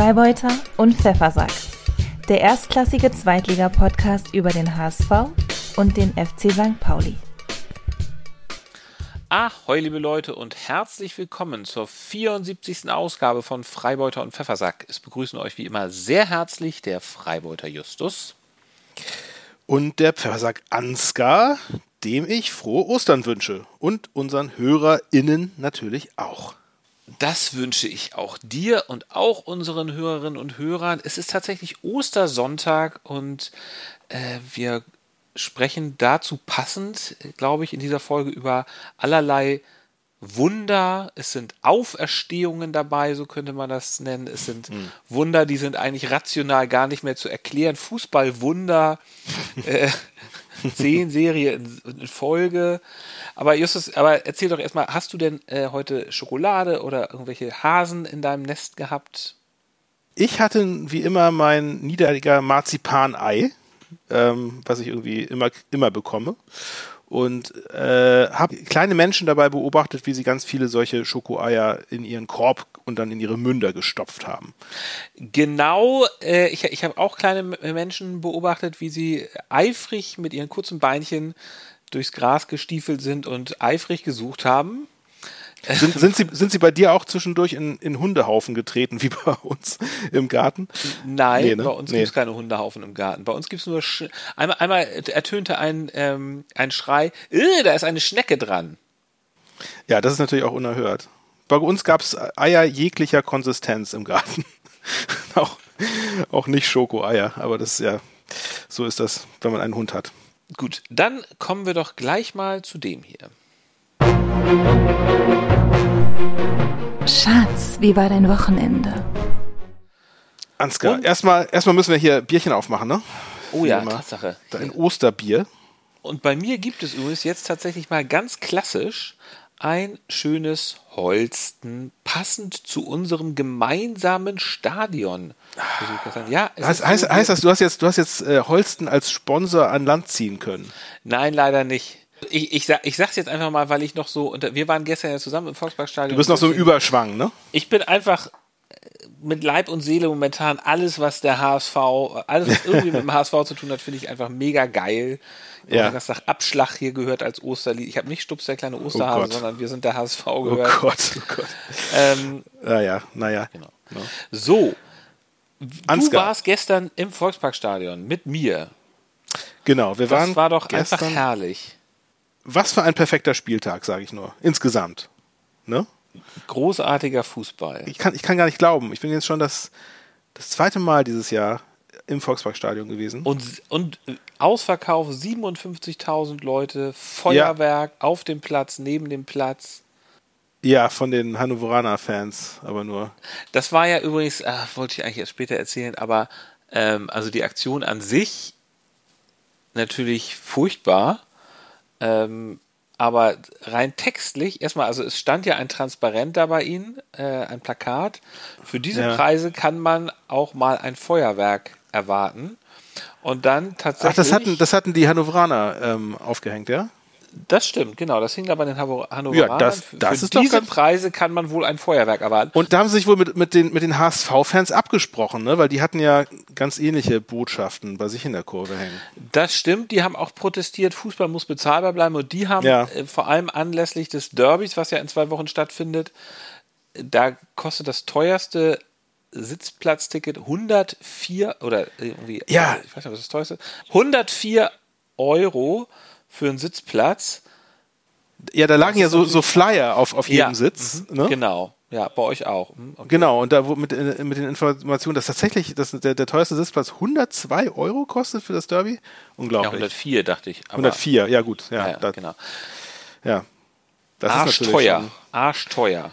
Freibeuter und Pfeffersack. Der erstklassige Zweitliga-Podcast über den HSV und den FC St. Pauli. Ahoi, liebe Leute, und herzlich willkommen zur 74. Ausgabe von Freibeuter und Pfeffersack. Es begrüßen euch wie immer sehr herzlich der Freibeuter Justus. Und der Pfeffersack Ansgar, dem ich frohe Ostern wünsche. Und unseren HörerInnen natürlich auch. Das wünsche ich auch dir und auch unseren Hörerinnen und Hörern. Es ist tatsächlich Ostersonntag und äh, wir sprechen dazu passend, glaube ich, in dieser Folge über allerlei Wunder. Es sind Auferstehungen dabei, so könnte man das nennen. Es sind mhm. Wunder, die sind eigentlich rational gar nicht mehr zu erklären. Fußballwunder, äh, zehn Serien in Folge. Aber Justus, aber erzähl doch erstmal, hast du denn äh, heute Schokolade oder irgendwelche Hasen in deinem Nest gehabt? Ich hatte wie immer mein niedriger Marzipanei, ähm, was ich irgendwie immer, immer bekomme und äh, habe kleine Menschen dabei beobachtet, wie sie ganz viele solche Schokoeier in ihren Korb und dann in ihre Münder gestopft haben. Genau, äh, ich, ich habe auch kleine Menschen beobachtet, wie sie eifrig mit ihren kurzen Beinchen durchs Gras gestiefelt sind und eifrig gesucht haben. Sind, sind, Sie, sind Sie bei dir auch zwischendurch in, in Hundehaufen getreten, wie bei uns im Garten? Nein, nee, ne? bei uns nee. gibt es keine Hundehaufen im Garten. Bei uns gibt es nur, Sch einmal, einmal ertönte ein, ähm, ein Schrei, da ist eine Schnecke dran. Ja, das ist natürlich auch unerhört. Bei uns gab es Eier jeglicher Konsistenz im Garten. auch, auch nicht Schokoeier, aber das ist ja, so ist das, wenn man einen Hund hat. Gut, dann kommen wir doch gleich mal zu dem hier. Schatz, wie war dein Wochenende? Ansgar, erstmal, erstmal müssen wir hier Bierchen aufmachen, ne? Oh ja, Tatsache. Ein Osterbier. Und bei mir gibt es übrigens jetzt tatsächlich mal ganz klassisch ein schönes Holsten, passend zu unserem gemeinsamen Stadion. Ja, heißt, heißt, heißt das, du hast jetzt, du hast jetzt äh, Holsten als Sponsor an Land ziehen können? Nein, leider nicht. Ich, ich, sag, ich sag's jetzt einfach mal, weil ich noch so, unter, wir waren gestern ja zusammen im Volksparkstadion. Du bist noch so im Überschwang, ne? Ich bin einfach äh, mit Leib und Seele momentan alles, was der HSV, alles, was irgendwie mit dem HSV zu tun hat, finde ich einfach mega geil. Ja. Das sagt Abschlag hier gehört als Osterlied. Ich habe nicht Stups der kleine Osterhase, oh sondern wir sind der HSV gehört. Oh Gott, oh Gott. Ähm, naja, naja. Genau. No. So. Du warst gestern im Volksparkstadion mit mir. Genau, wir das waren. Das war doch einfach herrlich. Was für ein perfekter Spieltag, sage ich nur. Insgesamt. Ne? Großartiger Fußball. Ich kann, ich kann gar nicht glauben. Ich bin jetzt schon das, das zweite Mal dieses Jahr im Volksparkstadion gewesen. Und, und Ausverkauf 57.000 Leute, Feuerwerk ja. auf dem Platz, neben dem Platz. Ja, von den Hannoveraner-Fans, aber nur. Das war ja übrigens, ach, wollte ich eigentlich erst später erzählen, aber ähm, also die Aktion an sich natürlich furchtbar. Ähm, aber rein textlich, erstmal, also es stand ja ein Transparent da bei Ihnen, äh, ein Plakat. Für diese ja. Preise kann man auch mal ein Feuerwerk erwarten. Und dann tatsächlich. Ach, das hatten, das hatten die Hannoveraner ähm, aufgehängt, ja? Das stimmt, genau. Das hing da bei den Hannoveranern. Ja, das, das Für ist diese Preise kann man wohl ein Feuerwerk erwarten. Und da haben sie sich wohl mit, mit den, mit den HSV-Fans abgesprochen, ne? weil die hatten ja ganz ähnliche Botschaften bei sich in der Kurve hängen. Das stimmt, die haben auch protestiert, Fußball muss bezahlbar bleiben und die haben ja. äh, vor allem anlässlich des Derbys, was ja in zwei Wochen stattfindet, da kostet das teuerste Sitzplatzticket 104 oder irgendwie, ja. ich weiß nicht, was das teuerste, 104 Euro für einen Sitzplatz. Ja, da lagen ja so, so Flyer auf, auf jedem ja, Sitz. Mhm. Ne? Genau. Ja, bei euch auch. Hm, okay. Genau, und da mit, äh, mit den Informationen, dass tatsächlich dass der, der teuerste Sitzplatz 102 Euro kostet für das Derby. Unglaublich. Ja, 104 dachte ich. 104, ja gut. Ja, ja, ja genau. Ja. Das Arschteuer. Arschteuer.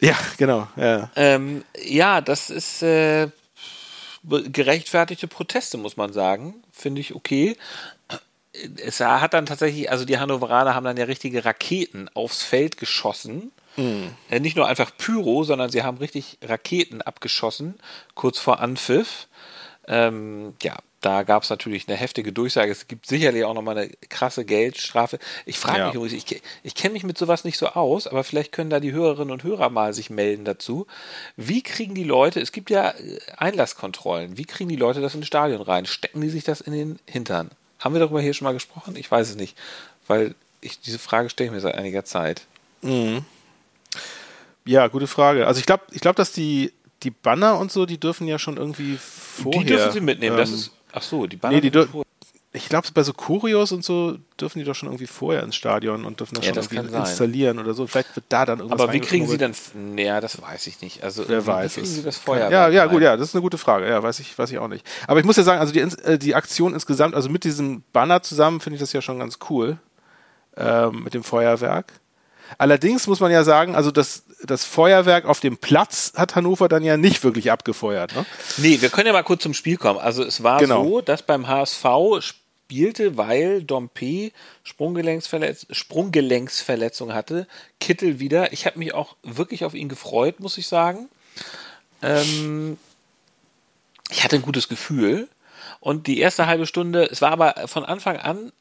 Ja, genau. Ja, ähm, ja das ist äh, gerechtfertigte Proteste, muss man sagen. Finde ich okay es hat dann tatsächlich, also die Hannoveraner haben dann ja richtige Raketen aufs Feld geschossen. Mhm. Nicht nur einfach Pyro, sondern sie haben richtig Raketen abgeschossen, kurz vor Anpfiff. Ähm, ja, da gab es natürlich eine heftige Durchsage. Es gibt sicherlich auch nochmal eine krasse Geldstrafe. Ich frage Ja. mich übrigens, ich, ich kenne mich mit sowas nicht so aus, aber vielleicht können da die Hörerinnen und Hörer mal sich melden dazu. Wie kriegen die Leute, es gibt ja äh, Einlasskontrollen, wie kriegen die Leute das in das Stadion rein? Stecken die sich das in den Hintern? Haben wir darüber hier schon mal gesprochen? Ich weiß es nicht, weil ich diese Frage stelle ich mir seit einiger Zeit. Ja, gute Frage. Also ich glaube, ich glaube, dass die, die Banner und so, die dürfen ja schon irgendwie vorher. die dürfen sie mitnehmen. das ähm, ist, ach so, die Banner nee, die dür- ich glaube, bei so Kurios und so dürfen die doch schon irgendwie vorher ins Stadion und dürfen das Ja, schon das irgendwie kann sein. installieren oder so. Vielleicht wird da dann irgendwas Aber wie kriegen sie dann, naja, das weiß ich nicht. Also, Wer weiß wie kriegen es. sie das Feuer? Ja, ja, rein? gut, ja, das ist eine gute Frage. Ja, weiß ich, weiß ich auch nicht. Aber ich muss ja sagen, also die, äh, die Aktion insgesamt, also mit diesem Banner zusammen, finde ich das ja schon ganz cool. Ähm, mit dem Feuerwerk. Allerdings muss man ja sagen, also das, das Feuerwerk auf dem Platz hat Hannover dann ja nicht wirklich abgefeuert. Ne? Nee, wir können ja mal kurz zum Spiel kommen. Also es war Genau. so, dass beim HSV spielte, weil Dompe Sprunggelenksverletz Sprunggelenksverletzung hatte, Kittel wieder. Ich habe mich auch wirklich auf ihn gefreut, muss ich sagen. Ähm, ich hatte ein gutes Gefühl. Und die erste halbe Stunde, es war aber von Anfang an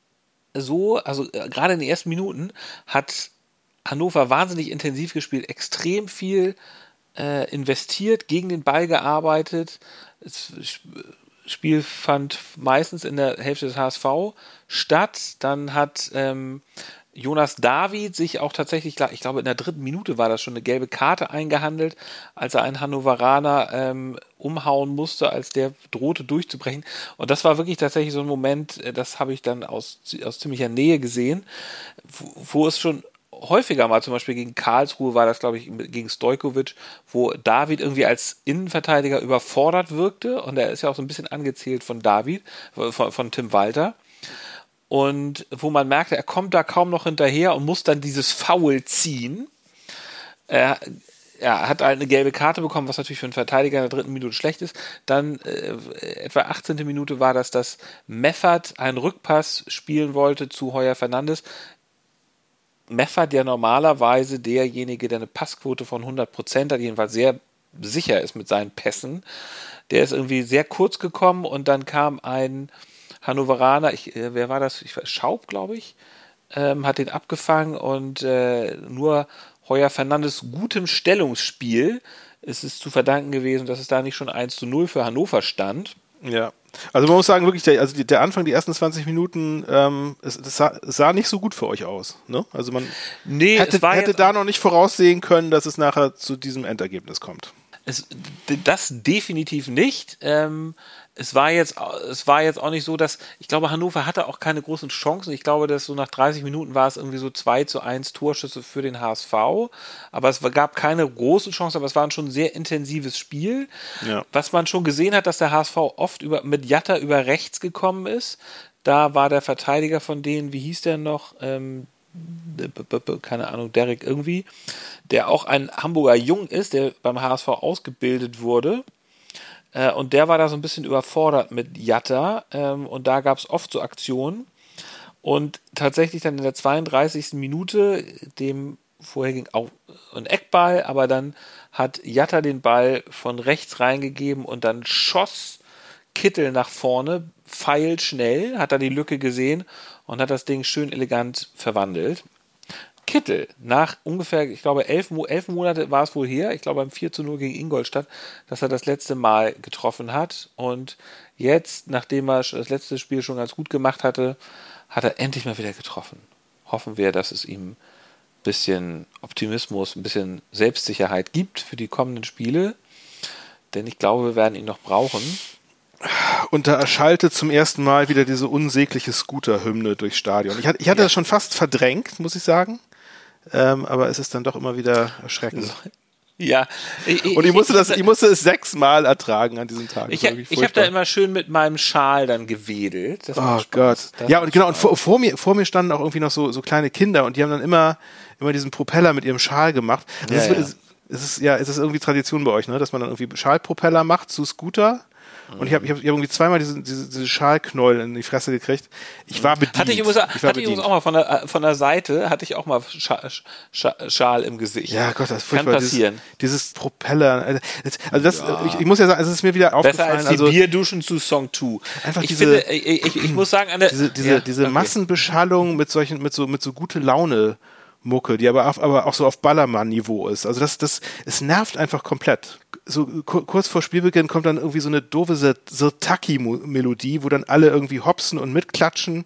so, also äh, gerade in den ersten Minuten hat Hannover wahnsinnig intensiv gespielt, extrem viel äh, investiert, gegen den Ball gearbeitet. Das Sp- Spiel fand meistens in der Hälfte des HSV statt. Dann hat ähm, Jonas David sich auch tatsächlich, ich glaube in der dritten Minute war das schon eine gelbe Karte eingehandelt, als er einen Hannoveraner ähm, umhauen musste, als der drohte durchzubrechen. Und das war wirklich tatsächlich so ein Moment, äh, das habe ich dann aus, aus ziemlicher Nähe gesehen, wo, wo es schon häufiger mal, zum Beispiel gegen Karlsruhe war das, glaube ich, gegen Stojkovic, wo David irgendwie als Innenverteidiger überfordert wirkte und er ist ja auch so ein bisschen angezählt von David, von, von Tim Walter. Und wo man merkte, er kommt da kaum noch hinterher und muss dann dieses Foul ziehen. Er, er hat halt eine gelbe Karte bekommen, was natürlich für einen Verteidiger in der dritten Minute schlecht ist. Dann äh, etwa 18. Minute war das, dass Meffert einen Rückpass spielen wollte zu Heuer Fernandes. Meffert ja normalerweise derjenige, der eine Passquote von 100% hat, jedenfalls sehr sicher ist mit seinen Pässen. Der ist irgendwie sehr kurz gekommen und dann kam ein Hannoveraner, ich, äh, wer war das? Ich, weiß, Schaub, glaube ich, ähm, hat den abgefangen und äh, nur Heuer Fernandes gutem Stellungsspiel ist es zu verdanken gewesen, dass es da nicht schon 1 zu 0 für Hannover stand. Ja. Also man muss sagen, wirklich, der, also der Anfang, die ersten 20 Minuten, ähm, es, es, sah, es sah nicht so gut für euch aus. Ne? Also man Nee, hätte, hätte da noch nicht voraussehen können, dass es nachher zu diesem Endergebnis kommt. Es, das definitiv nicht. Ähm, es war jetzt, es war jetzt auch nicht so, dass, ich glaube, Hannover hatte auch keine großen Chancen. Ich glaube, dass so nach 30 Minuten war es irgendwie so 2 zu 1 Torschüsse für den HSV. Aber es gab keine großen Chancen, aber es war ein schon sehr intensives Spiel. Ja. Was man schon gesehen hat, dass der HSV oft über, mit Jatta über rechts gekommen ist. Da war der Verteidiger von denen, wie hieß der noch? Ähm, keine Ahnung, Derek irgendwie, der auch ein Hamburger Jung ist, der beim HSV ausgebildet wurde. Äh, und der war da so ein bisschen überfordert mit Jatta. Ähm, und da gab es oft so Aktionen. Und tatsächlich dann in der 32. Minute, dem vorher ging auch ein Eckball, aber dann hat Jatta den Ball von rechts reingegeben und dann schoss Kittel nach vorne, pfeilschnell, hat da die Lücke gesehen und hat das Ding schön elegant verwandelt. Kittel, nach ungefähr, ich glaube, elf, elf Monate war es wohl her, ich glaube beim 4 zu 0 gegen Ingolstadt, dass er das letzte Mal getroffen hat. Und jetzt, nachdem er das letzte Spiel schon ganz gut gemacht hatte, hat er endlich mal wieder getroffen. Hoffen wir, dass es ihm ein bisschen Optimismus, ein bisschen Selbstsicherheit gibt für die kommenden Spiele. Denn ich glaube, wir werden ihn noch brauchen. Und da erschallte zum ersten Mal wieder diese unsägliche Scooter-Hymne durchs Stadion. Ich hatte, ich hatte das schon fast verdrängt, muss ich sagen. Ähm, aber es ist dann doch immer wieder erschreckend. Ja, ich, Und ich musste, das, ich musste es sechsmal ertragen an diesem Tag. Ich, ich habe da immer schön mit meinem Schal dann gewedelt. Das Oh Gott. Das Ja, und genau, und vor, vor, mir, vor mir standen auch irgendwie noch so, so kleine Kinder und die haben dann immer, immer diesen Propeller mit ihrem Schal gemacht. Das Ja, ist, ja. Ist, es ist, ja, es ist irgendwie Tradition bei euch, ne? dass man dann irgendwie Schalpropeller macht zu Scooter Und ich habe ich hab, ich hab irgendwie zweimal diese, diese, diese Schalknäuel in die Fresse gekriegt. Ich war bedient. Hatte ich übrigens, ich hatte ich übrigens auch mal von der, von der Seite, hatte ich auch mal Schal, Schal, Schal im Gesicht. Ja, Gott, das ist Kann furchtbar. passieren. Dieses, dieses Propeller. Also das, ich, ich muss ja sagen, es ist mir wieder Besser aufgefallen. als die also, Bierduschen zu Song 2. Einfach ich diese- finde, ich, ich, ich muss sagen, an der, diese, diese, ja, diese okay. Massenbeschallung mit solchen, mit so, mit so gute Laune Mucke, die aber, auf, aber auch so auf Ballermann-Niveau ist. Also das, das, es nervt einfach komplett. So ku- kurz vor Spielbeginn kommt dann irgendwie so eine doofe Sirtaki-Melodie, wo dann alle irgendwie hopsen und mitklatschen.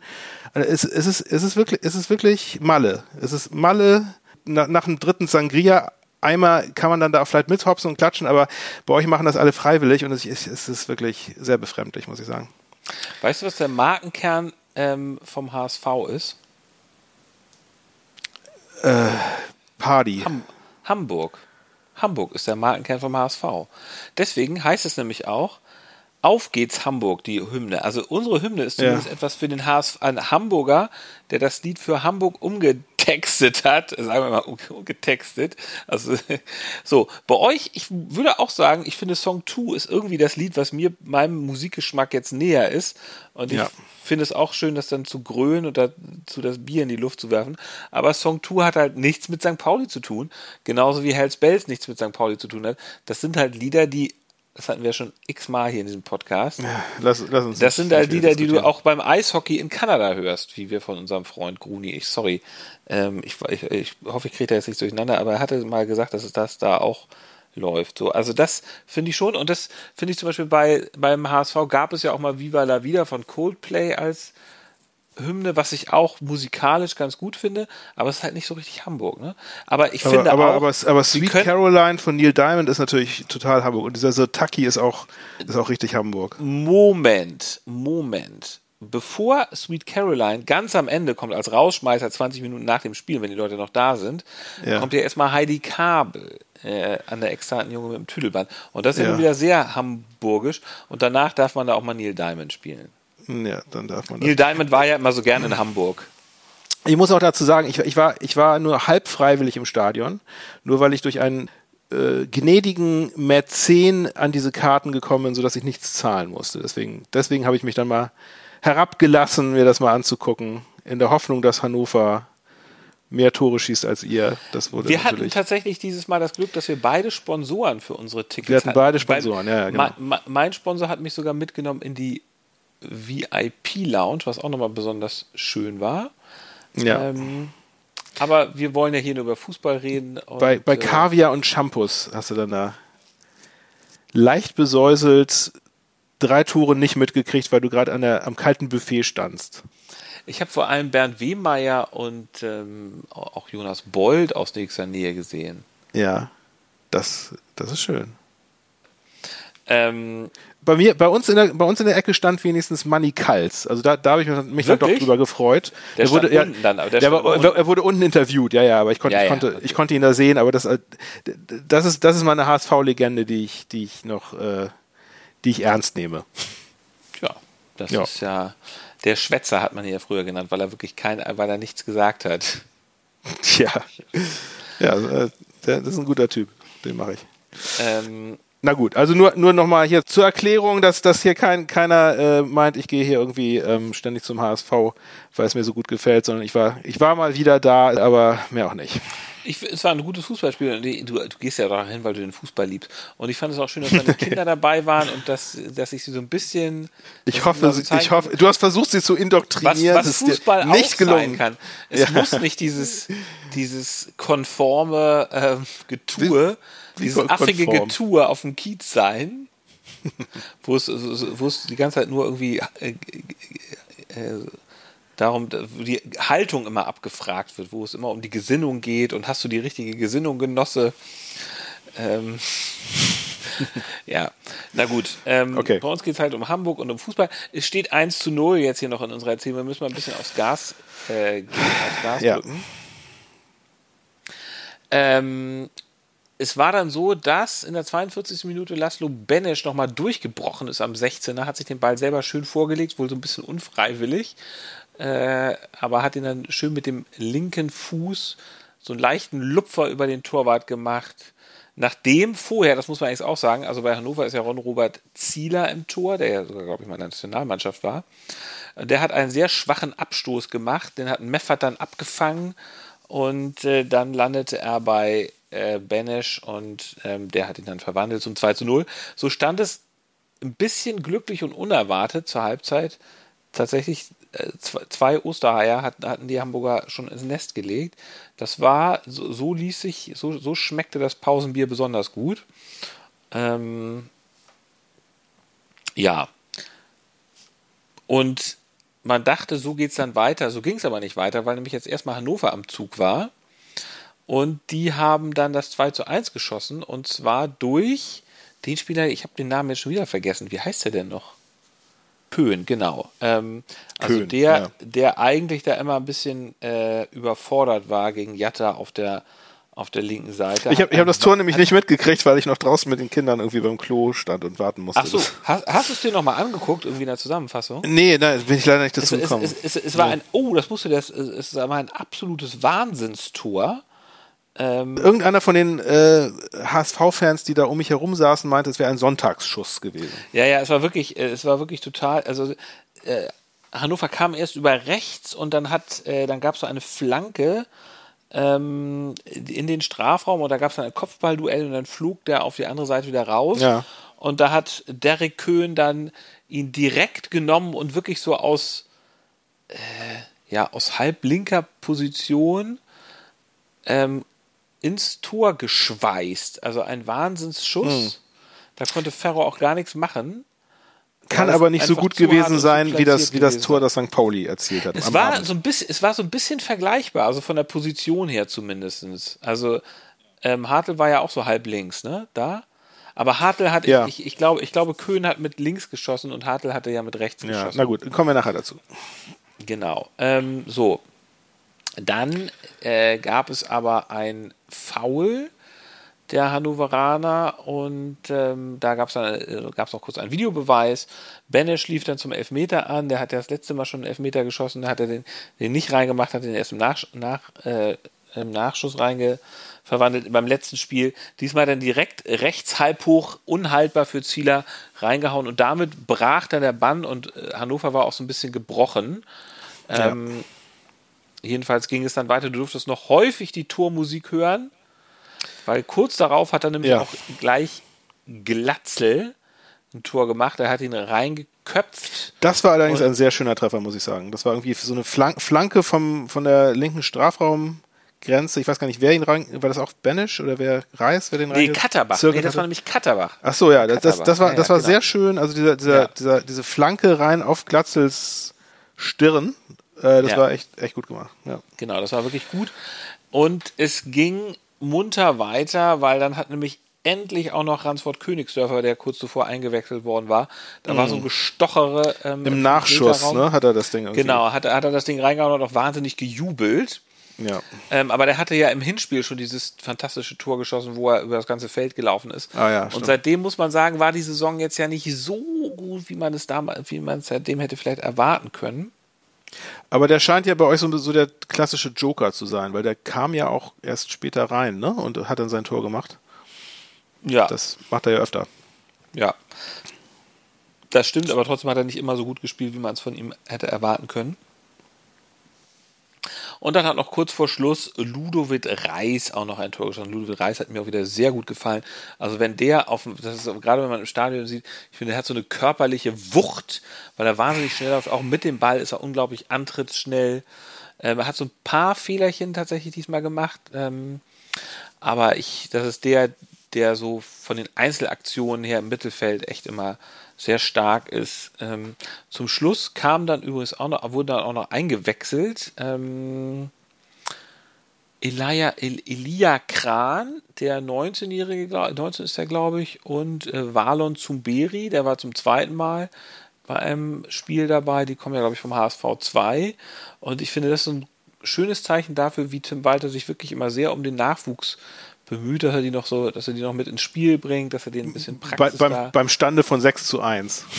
Also Es, es, ist, es, ist wirklich, es ist wirklich Malle. Es ist Malle nach, nach dem dritten Sangria. Einmal kann man dann da vielleicht mithopsen und klatschen, aber bei euch machen das alle freiwillig und es, es, es ist wirklich sehr befremdlich, muss ich sagen. Weißt du, was der Markenkern ähm, vom HSV ist? Party. Ham Hamburg. Hamburg ist der Markenkern vom HSV. Deswegen heißt es nämlich auch, auf geht's Hamburg, die Hymne. Also unsere Hymne ist zumindest Ja. etwas für den HSV, ein Hamburger, der das Lied für Hamburg umgetextet hat, sagen wir mal um- umgetextet. Also so, bei euch, ich würde auch sagen, ich finde Song 2 ist irgendwie das Lied, was mir meinem Musikgeschmack jetzt näher ist. Und ich Ja. Finde es auch schön, das dann zu grölen und dazu das Bier in die Luft zu werfen. Aber Song 2 hat halt nichts mit St. Pauli zu tun. Genauso wie Hells Bells nichts mit St. Pauli zu tun hat. Das sind halt Lieder, die, das hatten wir schon x-mal hier in diesem Podcast. Lass, lass uns Das sind halt Lieder, die du auch beim Eishockey in Kanada hörst, wie wir von unserem Freund Gruni, ich sorry, ähm, ich, ich, ich hoffe, ich kriege da jetzt nicht durcheinander, aber er hatte mal gesagt, dass es das da auch läuft. So, also das finde ich schon und das finde ich zum Beispiel bei beim HSV gab es ja auch mal Viva la Vida von Coldplay als Hymne, was ich auch musikalisch ganz gut finde, aber es ist halt nicht so richtig Hamburg. Ne? Aber ich Aber, finde aber, auch, aber, aber Sweet Caroline von Neil Diamond ist natürlich total Hamburg. Und dieser Sirtaki ist auch, ist auch richtig Hamburg. Moment, Moment. Bevor Sweet Caroline ganz am Ende kommt, als Rausschmeißer 20 Minuten nach dem Spiel, wenn die Leute noch da sind, Ja. kommt ja erstmal Heidi Kabel äh, an der externen Junge mit dem Tüdelband. Und das ist ja, Ja. nun wieder sehr hamburgisch. Und danach darf man da auch mal Neil Diamond spielen. Ja, dann darf man Neil das. Diamond war ja immer so gern in Hamburg. Ich muss auch dazu sagen, ich, ich, war, ich war nur halb freiwillig im Stadion, nur weil ich durch einen äh, gnädigen Mäzen an diese Karten gekommen bin, sodass ich nichts zahlen musste. Deswegen, deswegen habe ich mich dann mal herabgelassen, mir das mal anzugucken, in der Hoffnung, dass Hannover mehr Tore schießt als ihr. Das wurde Wir hatten tatsächlich dieses Mal das Glück, dass wir beide Sponsoren für unsere Tickets Wir hatten beide Sponsoren, ja, genau. mein, mein- Sponsor hat mich sogar mitgenommen in die VIP-Lounge, was auch nochmal besonders schön war. ja. Ähm, aber wir wollen ja hier nur über Fußball reden. Bei, bei äh, Kaviar und Shampoos hast du dann da leicht besäuselt drei Tore nicht mitgekriegt, weil du gerade der, am kalten Buffet standst. ich habe vor allem Bernd Wehmeier und ähm, auch Jonas Bold aus nächster Nähe gesehen. Ja, das, das ist schön. Ähm, Bei mir, bei uns in der, bei uns in der Ecke stand wenigstens Manny Kals. Also da, da habe ich mich dann doch Wirklich? drüber gefreut. Der er wurde, unten dann, aber der der war, unten. er wurde unten interviewt, ja, ja, aber ich konnte, Ja, ich ja, konnte, okay. ich konnte ihn da sehen, aber das, äh, das ist, das ist meine HSV-Legende, die ich, die ich noch, äh, die ich ernst nehme. ja, das Ja. ist ja der Schwätzer hat man ihn ja früher genannt, weil er wirklich kein, weil er nichts gesagt hat. Tja. Ja, äh, das ist ein guter Typ. Den mache ich. Ähm, Na gut, also nur, nur nochmal hier zur Erklärung, dass, dass hier kein, keiner äh, meint, ich gehe hier irgendwie ähm, ständig zum HSV, weil es mir so gut gefällt, sondern ich war, ich war mal wieder da, aber mehr auch nicht. Ich, es war ein gutes Fußballspiel. Du, du gehst ja da hin, weil du den Fußball liebst. Und ich fand es auch schön, dass deine Kinder dabei waren und dass, dass ich sie so ein bisschen. Ich hoffe, so ich hoffe, du hast versucht, sie zu was, indoktrinieren. was dir Fußball nicht auch gelungen. kann. Es Ja. muss nicht dieses, dieses konforme ähm, Getue, dieses affige? Getue auf dem Kiez sein, wo es, wo es die ganze Zeit nur irgendwie äh, äh, darum, wo die Haltung immer abgefragt wird, wo es immer um die Gesinnung geht und hast du die richtige Gesinnung, Genosse? Ähm, ja, na gut. Ähm, Okay. Bei uns geht es halt um Hamburg und um Fußball. Es steht 1 zu 0 jetzt hier noch in unserer Erzählung. Wir müssen mal ein bisschen aufs Gas, äh, gehen, aufs Gas Ja. drücken. Ähm, es war dann so, dass in der 42. Minute Laszlo Benesch nochmal durchgebrochen ist am 16er, hat sich den Ball selber schön vorgelegt, wohl so ein bisschen unfreiwillig, äh, aber hat ihn dann schön mit dem linken Fuß so einen leichten Lupfer über den Torwart gemacht. nachdem vorher, das muss man eigentlich auch sagen, also bei Hannover ist ja Ron-Robert Zieler im Tor, der ja sogar, glaube ich, mal in der Nationalmannschaft war. Der hat einen sehr schwachen Abstoß gemacht, den hat Meffert dann abgefangen und äh, dann landete er bei äh, Benesch und ähm, der hat ihn dann verwandelt zum 2 zu 0. So stand es ein bisschen glücklich und unerwartet zur Halbzeit. Tatsächlich äh, zwei Osterheier hatten, hatten die Hamburger schon ins Nest gelegt. Das war, so, so ließ sich, so, so schmeckte das Pausenbier besonders gut. Ähm, ja. Und man dachte, so geht es dann weiter. So ging es aber nicht weiter, weil nämlich jetzt erstmal Hannover am Zug war. Und die haben dann das 2 zu 1 geschossen. Und zwar durch den Spieler, ich habe den Namen jetzt schon wieder vergessen. Wie heißt der denn noch? Köhn, genau. Ähm, also Köhn, der, ja. der eigentlich da immer ein bisschen äh, überfordert war gegen Jatta auf der auf der linken Seite. Ich habe hab das Tor nämlich nicht mitgekriegt, weil ich noch draußen mit den Kindern irgendwie beim Klo stand und warten musste. Ach so, hast, hast du es dir nochmal angeguckt, irgendwie in der Zusammenfassung? Nee, nein, bin ich leider nicht dazu gekommen. Es, es, es, es war ein, oh, das musste das, es war ein absolutes Wahnsinnstor. Ähm, Irgendeiner von den äh, HSV-Fans, die da um mich herum saßen, meinte, es wäre ein Sonntagsschuss gewesen. Ja, ja, es war wirklich, äh, es war wirklich total, also äh, Hannover kam erst über rechts und dann hat, äh, dann gab es so eine Flanke ähm, in den Strafraum und da gab es dann ein Kopfballduell und dann flog der auf die andere Seite wieder raus. Ja. Und da hat Derek Köhn dann ihn direkt genommen und wirklich so aus, äh, ja, aus halblinker Position ähm, ins Tor geschweißt. Also ein Wahnsinnsschuss. Mhm. Da konnte Ferro auch gar nichts machen kann aber nicht so gut gewesen sein, wie das, wie das Tor, das St. Pauli erzielt hat. Es war, so ein bisschen, es war so ein bisschen vergleichbar, also von der Position her zumindest. Also ähm, Hartl war ja auch so halb links, ne? Da. Aber Hartl hat, ja. ich, ich, glaube, ich glaube, Köhn hat mit links geschossen und Hartl hatte ja mit rechts ja, geschossen. Na gut, kommen wir nachher dazu. Genau. Ähm, so. Dann äh, gab es aber ein Foul der Hannoveraner und ähm, da gab es äh, gab's noch kurz einen Videobeweis. Benesch lief dann zum Elfmeter an, der hat ja das letzte Mal schon einen Elfmeter geschossen, da hat er den, den nicht reingemacht, hat den erst im, Nach, nach, äh, im Nachschuss reinge verwandelt beim letzten Spiel. Diesmal dann direkt rechts halb hoch, unhaltbar für Zieler reingehauen und damit brach dann der Bann und äh, Hannover war auch so ein bisschen gebrochen. Ähm, ja. Jedenfalls ging es dann weiter. Du durftest noch häufig die Tormusik hören. Weil kurz darauf hat er nämlich ja. auch gleich Glatzel ein Tor gemacht. Er hat ihn reingeköpft. Das war allerdings ein sehr schöner Treffer, muss ich sagen. Das war irgendwie so eine Flanke vom, von der linken Strafraumgrenze. Ich weiß gar nicht, wer ihn rein, war das auch Benisch oder wer Reis, wer den rein? Nee, Katterbach. Nee, das war nämlich Katterbach. Ach so, ja, das, das, das war, das war ja, genau. sehr schön. Also dieser, dieser, ja. dieser, diese Flanke rein auf Glatzels Stirn, äh, das war echt, echt gut gemacht. Ja. Genau, das war wirklich gut. Und es ging munter weiter, weil dann hat nämlich endlich auch noch Ransford Königsdörfer, der kurz zuvor eingewechselt worden war. Da mm. war so ein Gestochere. Ähm, Im Nachschuss, ne, hat er das Ding irgendwie. Genau, hat, hat er das Ding reingehauen und auch wahnsinnig gejubelt. Ja. Ähm, aber der hatte ja im Hinspiel schon dieses fantastische Tor geschossen, wo er über das ganze Feld gelaufen ist. Ah, ja, und seitdem muss man sagen, war die Saison jetzt ja nicht so gut, wie man es damals, wie man es seitdem hätte vielleicht erwarten können. Aber der scheint ja bei euch so, so, der klassische Joker zu sein, weil der kam ja auch erst später rein, ne? Und hat dann sein Tor gemacht. Ja. Das macht er ja öfter. Ja. Das stimmt, aber trotzdem hat er nicht immer so gut gespielt, wie man es von ihm hätte erwarten können. Und dann hat noch kurz vor Schluss Ludovic Reis auch noch ein Tor geschossen. Ludovic Reis hat mir auch wieder sehr gut gefallen. Also wenn der auf, das ist gerade wenn man im Stadion sieht, ich finde, er hat so eine körperliche Wucht, weil er wahnsinnig schnell läuft. Auch mit dem Ball ist er unglaublich antrittsschnell. Ähm, er hat so ein paar Fehlerchen tatsächlich diesmal gemacht. Ähm, aber ich, das ist der, der so von den Einzelaktionen her im Mittelfeld echt immer sehr stark ist. Ähm, zum Schluss kam dann übrigens auch noch, wurde dann auch noch eingewechselt. Ähm, Elia, El, Elia Kran, der 19-Jährige, 19 ist er, glaube ich, und äh, Valon Zumberi, der war zum zweiten Mal bei einem Spiel dabei. Die kommen ja, glaube ich, vom HSV 2. Und ich finde, das ist ein schönes Zeichen dafür, wie Tim Walter sich wirklich immer sehr um den Nachwuchs bemüht, dass er die noch so, dass er die noch mit ins Spiel bringt, dass er den ein bisschen Praxis Bei, beim, beim Stande von 6 zu 1.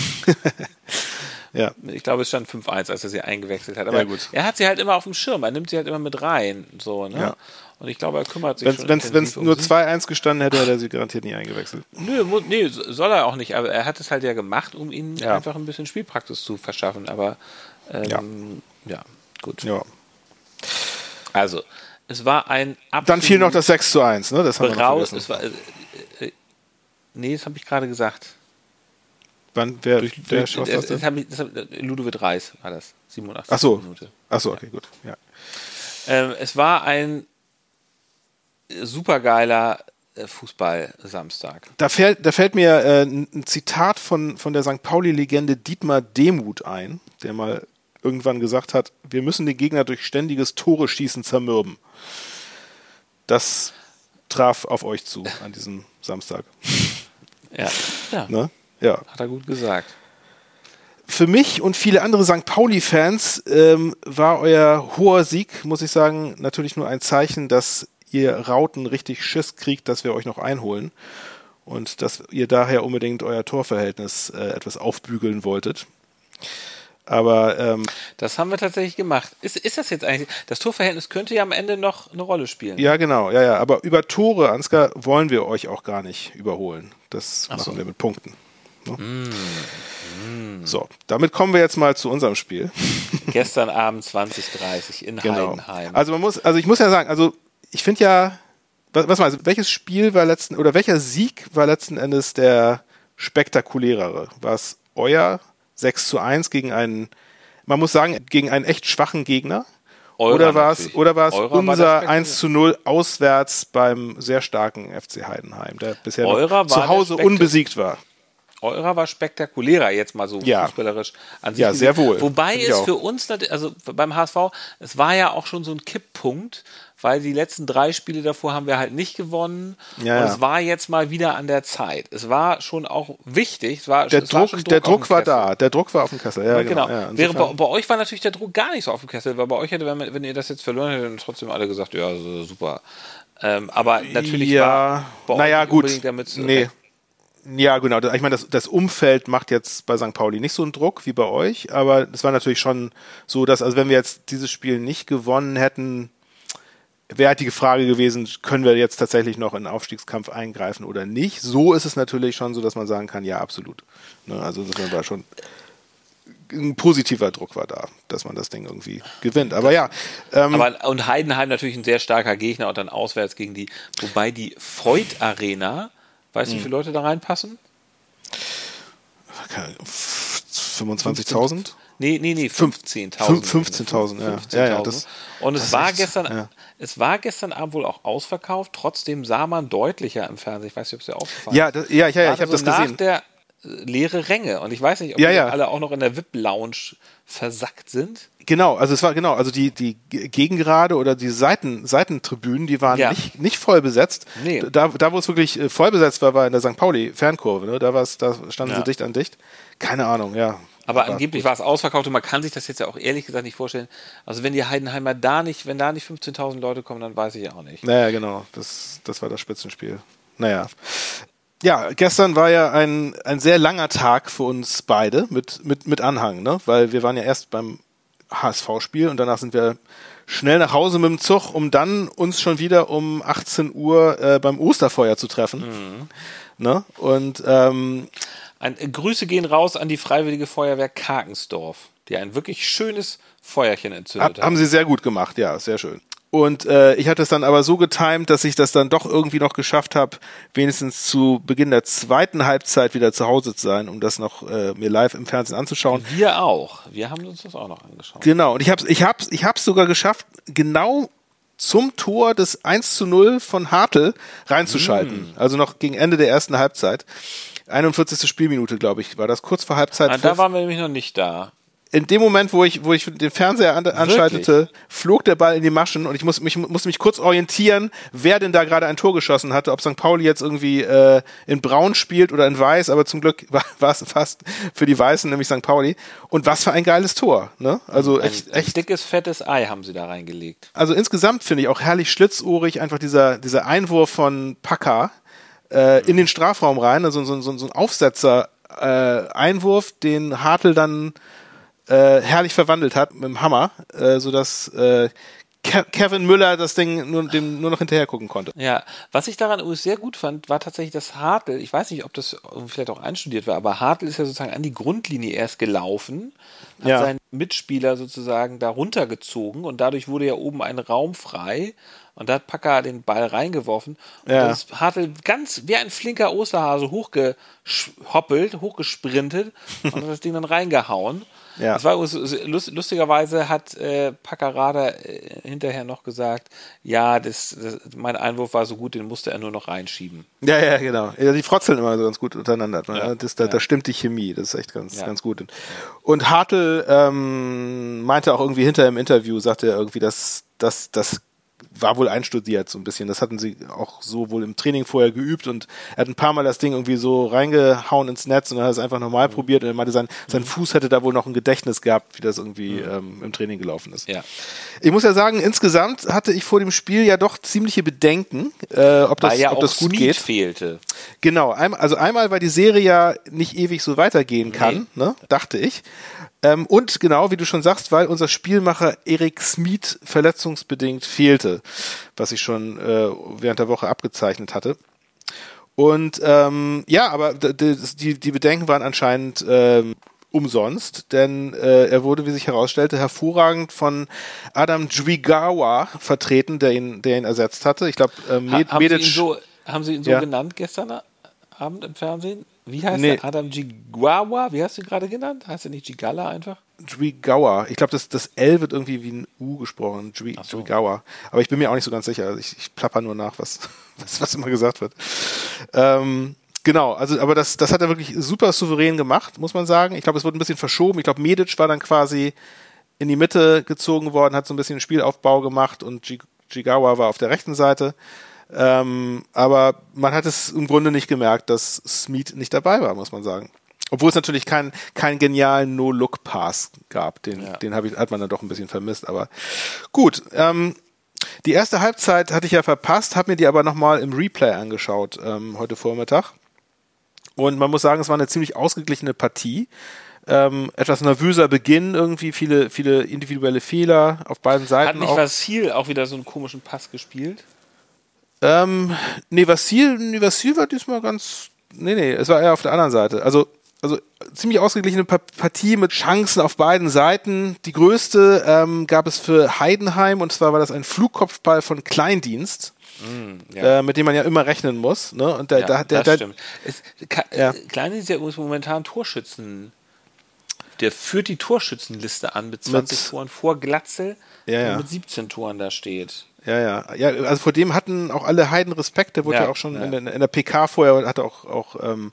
Ja. Ich glaube, es stand 5-1, als er sie eingewechselt hat. Aber Ja, gut. er hat sie halt immer auf dem Schirm. Er nimmt sie halt immer mit rein. So, ne? Ja. Und ich glaube, er kümmert sich Wenn schon es intensiv um nur sie. 2-1 gestanden hätte, hätte er sie garantiert nie eingewechselt. Nö, mu- nee, so- soll er auch nicht. Aber er hat es halt ja gemacht, um ihnen Ja. einfach ein bisschen Spielpraxis zu verschaffen. Aber ähm, ja. gut. Ja. Also, es war ein Dann fiel noch das 6 zu 1, ne? Das haben wir noch vergessen. War, äh, äh, nee, das habe ich gerade gesagt. Wann, wer, Durch, wer durch, schoss das, das das ich, das hab, Ludovic Reis war das. 87. Ach so. Minute. Achso, okay, gut. Ja. Ähm, es war ein supergeiler äh, Fußball-Samstag. Da fällt, da fällt mir äh, ein ein Zitat von, von der St. Pauli-Legende Dietmar Demuth ein, der mal irgendwann gesagt hat, wir müssen den Gegner durch ständiges Tore-Schießen zermürben. Das traf auf euch zu an diesem Samstag. Ja, ja Ne? Ja. hat er gut gesagt. Für mich und viele andere St. Pauli-Fans ähm, war euer hoher Sieg, muss ich sagen, natürlich nur ein Zeichen, dass ihr Rauten richtig Schiss kriegt, dass wir euch noch einholen und dass ihr daher unbedingt euer Torverhältnis äh, etwas aufbügeln wolltet. Aber ähm, Das haben wir tatsächlich gemacht. Ist, ist das jetzt eigentlich, das Torverhältnis könnte ja am Ende noch eine Rolle spielen. ja, genau, ja, ja. Aber über Tore, Ansgar, wollen wir euch auch gar nicht überholen. Das machen so. wir mit Punkten. Ne? So, damit kommen wir jetzt mal zu unserem Spiel. Gestern Abend 20.30 in Genau. Heidenheim. Also man muss, also ich muss ja sagen, also ich finde ja, was, was meinst du, welches Spiel war letzten oder welcher Sieg war letzten Endes der spektakulärere? War es euer 6 zu 1 gegen einen, man muss sagen, gegen einen echt schwachen Gegner? Eurer oder war es, oder war es Eurer unser spektakulär. 1 zu 0 auswärts beim sehr starken FC Heidenheim, der bisher zu Hause unbesiegt war? Eurer war spektakulärer jetzt mal so Ja. fußballerisch an sich. Ja, sehr wohl. Wobei es für uns, also beim HSV, es war ja auch schon so ein Kipppunkt, weil die letzten drei Spiele davor haben wir halt nicht gewonnen. Ja, und ja. es war jetzt mal wieder an der Zeit. Es war schon auch wichtig. Es war, Der es war Druck, der Druck war Kessel. da, der Druck war auf dem Kessel. Ja, genau. genau. Wäre bei, bei euch war natürlich der Druck gar nicht so auf dem Kessel, weil bei euch hätte, wenn, man- wenn ihr das jetzt verloren hättet, dann trotzdem alle gesagt, ja, super. Ähm, aber natürlich ja, war naja, gut. unbedingt damit zu nee. Ja, genau. Ich meine, das, das Umfeld macht jetzt bei St. Pauli nicht so einen Druck wie bei euch, aber es war natürlich schon so, dass, also wenn wir jetzt dieses Spiel nicht gewonnen hätten, wäre halt die Frage gewesen, können wir jetzt tatsächlich noch in den Aufstiegskampf eingreifen oder nicht? So ist es natürlich schon so, dass man sagen kann, ja, absolut. Ne, also insofern war schon ein positiver Druck war da, dass man das Ding irgendwie gewinnt. Aber ja, ähm, Aber und Heidenheim natürlich ein sehr starker Gegner und dann auswärts gegen die, wobei die Freud Arena, weißt du, wie Mhm. viele Leute da reinpassen? keine- 25.000? Nee, nee, nee, Fünf- 15.000. fünf- 15.000, ja. Ja, ja, das- und es das war gestern, ja. Es war gestern Abend wohl auch ausverkauft, trotzdem sah man deutlicher im Fernsehen. Ich weiß nicht, ob es dir aufgefallen Ja, das, ja, ja, ja, ich habe so das nach gesehen. der äh, leere Ränge. Und ich weiß nicht, ob Ja, ja. alle auch noch in der VIP-Lounge versackt sind. Genau, also es war genau, also die die G- Gegengrade oder die Seiten Seitentribünen, die waren Ja. nicht nicht voll besetzt. Nee. Da da wo es wirklich äh, voll besetzt war, war in der St. Pauli Fernkurve, ne? Da war's da standen Ja. sie dicht an dicht. Keine Ahnung, ja. Aber angeblich war es ausverkauft und man kann sich das jetzt ja auch ehrlich gesagt nicht vorstellen. Also wenn die Heidenheimer da nicht, wenn da nicht 15.000 Leute kommen, dann weiß ich auch nicht. Naja, genau, das das war das Spitzenspiel. Naja. Ja, gestern war ja ein, ein sehr langer Tag für uns beide mit, mit, mit Anhang, ne? Weil wir waren ja erst beim HSV-Spiel und danach sind wir schnell nach Hause mit dem Zug, um dann uns schon wieder um 18 Uhr äh, beim Osterfeuer zu treffen. Ne? Und ähm, Ein, äh, Grüße gehen raus an die Freiwillige Feuerwehr Karkensdorf, die ein wirklich schönes Feuerchen entzündet hab, haben sie sehr gut gemacht, ja, sehr schön. Und äh, ich hatte es dann aber so getimt, dass ich das dann doch irgendwie noch geschafft habe, wenigstens zu Beginn der zweiten Halbzeit wieder zu Hause zu sein, um das noch äh, mir live im Fernsehen anzuschauen. Wir auch. Wir haben uns das auch noch angeschaut. Genau, und ich hab's, ich hab's, ich hab's sogar geschafft, genau zum Tor des 1 zu 0 von Hartl reinzuschalten. Also noch gegen Ende der ersten Halbzeit. 41. Spielminute, glaube ich, war das kurz vor Halbzeit. Ah, da waren wir nämlich noch nicht da. in dem Moment, wo ich, wo ich den Fernseher an, anschaltete, flog der Ball in die Maschen und ich muss mich, musste mich kurz orientieren, wer denn da gerade ein Tor geschossen hatte, ob St. Pauli jetzt irgendwie äh, in Braun spielt oder in Weiß, aber zum Glück war war es fast für die Weißen, nämlich St. Pauli. Und was für ein geiles Tor, ne? Also Ein, echt, ein echt dickes, fettes Ei haben sie da reingelegt. also insgesamt finde ich auch herrlich schlitzohrig einfach dieser, dieser Einwurf von Paka äh, in den Strafraum rein, also so, so, so ein Aufsetzer äh, Einwurf, den Hartl dann äh, herrlich verwandelt hat mit dem Hammer, äh, sodass äh, Ke Kevin Müller das Ding nur, dem nur noch hinterher gucken konnte. Ja, was ich daran sehr gut fand, war tatsächlich das Hartl. Ich weiß nicht, ob das vielleicht auch einstudiert war, aber Hartl ist ja sozusagen an die Grundlinie erst gelaufen, hat Ja. seinen Mitspieler sozusagen da runtergezogen und dadurch wurde ja oben ein Raum frei und da hat Packer den Ball reingeworfen und Ja. ist Hartl ganz wie ein flinker Osterhase hochgehoppelt, hochgesprintet und hat das Ding dann reingehauen. Ja. Das war lustigerweise hat äh, Packerada äh, hinterher noch gesagt, ja, das, das, mein Einwurf war so gut, den musste er nur noch reinschieben. Ja, ja, genau. Ja, die frotzeln immer so ganz gut untereinander. Ne? Ja, Das, da, ja. da stimmt die Chemie. Das ist echt ganz, ganz gut. Und Hartl ähm, meinte auch irgendwie hinter im Interview, sagte er irgendwie, dass dass das war wohl einstudiert so ein bisschen. Das hatten sie auch so wohl im Training vorher geübt und er hat ein paar Mal das Ding irgendwie so reingehauen ins Netz und dann hat es einfach nochmal Mhm. probiert und er meinte, sein, sein Fuß hätte da wohl noch ein Gedächtnis gehabt, wie das irgendwie ähm, im Training gelaufen ist. Mhm. Ja. Ich muss ja sagen, insgesamt hatte ich vor dem Spiel ja doch ziemliche Bedenken, äh, ob das, ja ob das gut Smeed geht. fehlte. Genau, also einmal, weil die Serie ja nicht ewig so weitergehen kann, ne, dachte ich. Ähm, und genau, wie du schon sagst, weil unser Spielmacher Erik Smith verletzungsbedingt fehlte, was ich schon äh, während der Woche abgezeichnet hatte. Und ähm, ja, aber die, die Bedenken waren anscheinend ähm, umsonst, denn äh, er wurde, wie sich herausstellte, hervorragend von Adam Dvigawa vertreten, der ihn, der ihn ersetzt hatte. Ich glaube, äh, Ha, Med haben, Sie Medic, ihn so, haben Sie ihn so Ja. genannt gestern Abend im Fernsehen? Wie heißt Nee. er? Adam Gigwawa? Wie hast du ihn gerade genannt? Heißt er nicht Gigala einfach? Dvigawa. Ich glaube, das, das L wird irgendwie wie ein U gesprochen. Ach so. Aber ich bin mir auch nicht so ganz sicher. Ich, ich plapper nur nach, was, was, was immer gesagt wird. Ähm, genau, also aber das, das hat er wirklich super souverän gemacht, muss man sagen. Ich glaube, es wurde ein bisschen verschoben. Ich glaube, Medic war dann quasi in die Mitte gezogen worden, hat so ein bisschen Spielaufbau gemacht und Ji- Jigawa war auf der rechten Seite. Ähm, aber man hat es im Grunde nicht gemerkt, dass Smith nicht dabei war, muss man sagen. Obwohl es natürlich keinen keinen genialen No-Look-Pass gab. Den, Ja. den ich, hat man dann doch ein bisschen vermisst. Aber gut. Ähm, die erste Halbzeit hatte ich ja verpasst, habe mir die aber nochmal im Replay angeschaut ähm, heute Vormittag. Und man muss sagen, es war eine ziemlich ausgeglichene Partie. Ähm, etwas nervöser Beginn, irgendwie viele, viele individuelle Fehler auf beiden Seiten. Hat nicht auch. Vasil auch wieder so einen komischen Pass gespielt? Ähm, nee, Vasil, nee, Vasil war diesmal ganz. Nee, nee, es war eher auf der anderen Seite. Also, also ziemlich ausgeglichene Pa- Partie mit Chancen auf beiden Seiten. Die größte ähm, gab es für Heidenheim und zwar war das ein Flugkopfball von Kleindienst, Ja. äh, mit dem man ja immer rechnen muss. Ne? Und der, ja, der, der, das der, stimmt. Ja. äh, Kleine ist ja momentan Torschützen. Der führt die Torschützenliste an mit 20 Mit- Toren vor Glatzel, Ja, der mit 17 Toren da steht. Ja, ja. Ja, also vor dem hatten auch alle Heiden Respekt. Der wurde ja, Ja, auch schon ja. In, der, in der PK vorher, hatte auch, auch ähm,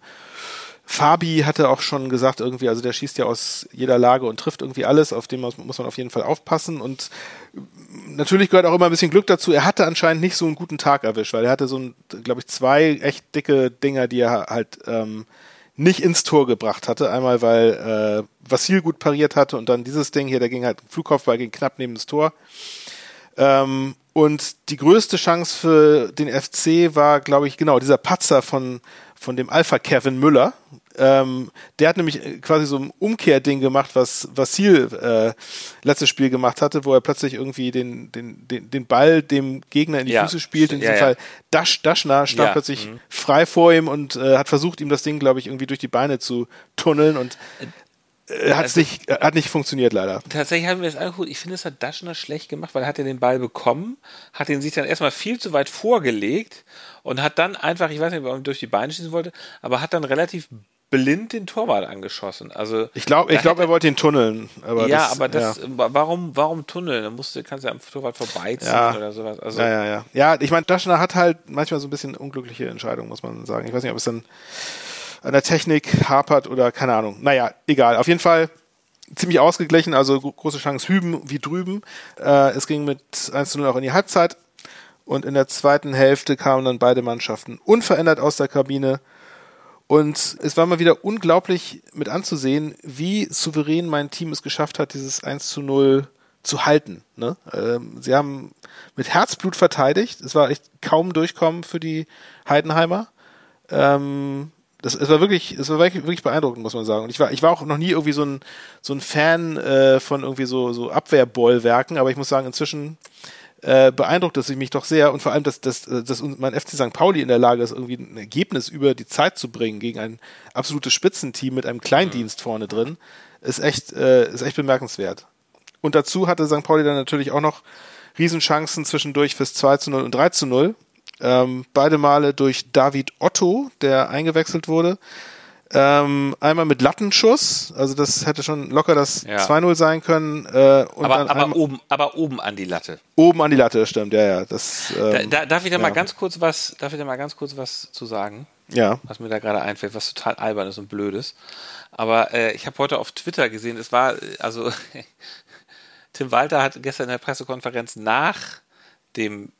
Fabi hatte auch schon gesagt, irgendwie, also der schießt ja aus jeder Lage und trifft irgendwie alles, auf dem muss, man auf jeden Fall aufpassen. Und natürlich gehört auch immer ein bisschen Glück dazu. Er hatte anscheinend nicht so einen guten Tag erwischt, weil er hatte so, glaube ich, zwei echt dicke Dinger, die er halt ähm, nicht ins Tor gebracht hatte. Einmal, weil äh, Vassil gut pariert hatte und dann dieses Ding hier, der ging halt, Flugkopfball ging knapp neben das Tor. Ähm, und die größte Chance für den FC war, glaube ich, genau dieser Patzer von, von dem Alpha Kevin Müller. Ähm, der hat nämlich äh, quasi so ein Umkehrding gemacht, was Vassil äh, letztes Spiel gemacht hatte, wo er plötzlich irgendwie den, den, den, den Ball dem Gegner in die Ja. Füße spielt. In diesem ja. Fall Dash, Daschner stand Ja, plötzlich mhm. frei vor ihm und äh, hat versucht, ihm das Ding, glaube ich, irgendwie durch die Beine zu tunneln und äh, hat also- nicht, äh, hat nicht funktioniert leider. Tatsächlich haben wir das angeguckt. Ich finde, es hat Daschner schlecht gemacht, weil er hat ja den Ball bekommen, hat ihn sich dann erstmal viel zu weit vorgelegt und hat dann einfach, ich weiß nicht, ob er durch die Beine schießen wollte, aber hat dann relativ blind den Torwart angeschossen. Also Ich glaube, ich glaube, er wollte ihn tunneln. Aber ja, das, aber das, ja. warum, warum Tunneln? Dann musst du, kannst du ja am Torwart vorbeiziehen Ja. oder sowas. Also, Ja, ja, ja. Ja, ich meine, Daschner hat halt manchmal so ein bisschen unglückliche Entscheidungen, muss man sagen. Ich weiß nicht, ob es dann an der Technik hapert oder keine Ahnung. Naja, egal. Auf jeden Fall ziemlich ausgeglichen, also gro- große Chance hüben wie drüben. Äh, es ging mit 1 zu 0 auch in die Halbzeit. Und in der zweiten Hälfte kamen dann beide Mannschaften unverändert aus der Kabine. Und es war mal wieder unglaublich mit anzusehen, wie souverän mein Team es geschafft hat, dieses 1 zu 0 zu halten. Ne? Ähm, sie haben mit Herzblut verteidigt. Es war echt kaum Durchkommen für die Heidenheimer. Ähm, das, es war wirklich, es war wirklich, wirklich beeindruckend, muss man sagen. Und ich war, ich war auch noch nie irgendwie so ein, so ein Fan äh, von irgendwie so, so Abwehrbollwerken, aber ich muss sagen, inzwischen äh, beeindruckt es mich doch sehr und vor allem, dass, dass, dass mein FC St. Pauli in der Lage ist, irgendwie ein Ergebnis über die Zeit zu bringen gegen ein absolutes Spitzenteam mit einem Kleindienst vorne drin, ist echt, äh, ist echt bemerkenswert. Und dazu hatte St. Pauli dann natürlich auch noch Riesenchancen zwischendurch fürs 2 zu 0 und 3 zu 0. Ähm, beide Male durch David Otto, der eingewechselt wurde. Ähm, einmal mit Lattenschuss, also das hätte schon locker das ja. 2-0 sein können. Äh, und aber, dann aber, oben, aber oben an die Latte. Oben an die Latte, stimmt, ja, ja. Das, ähm, da, darf ich da ja. mal ganz kurz was, darf ich da mal ganz kurz was zu sagen? Ja. Was mir da gerade einfällt, was total albern ist und blöd ist. Aber äh, ich habe heute auf Twitter gesehen, es war, also Tim Walter hat gestern in der Pressekonferenz nach dem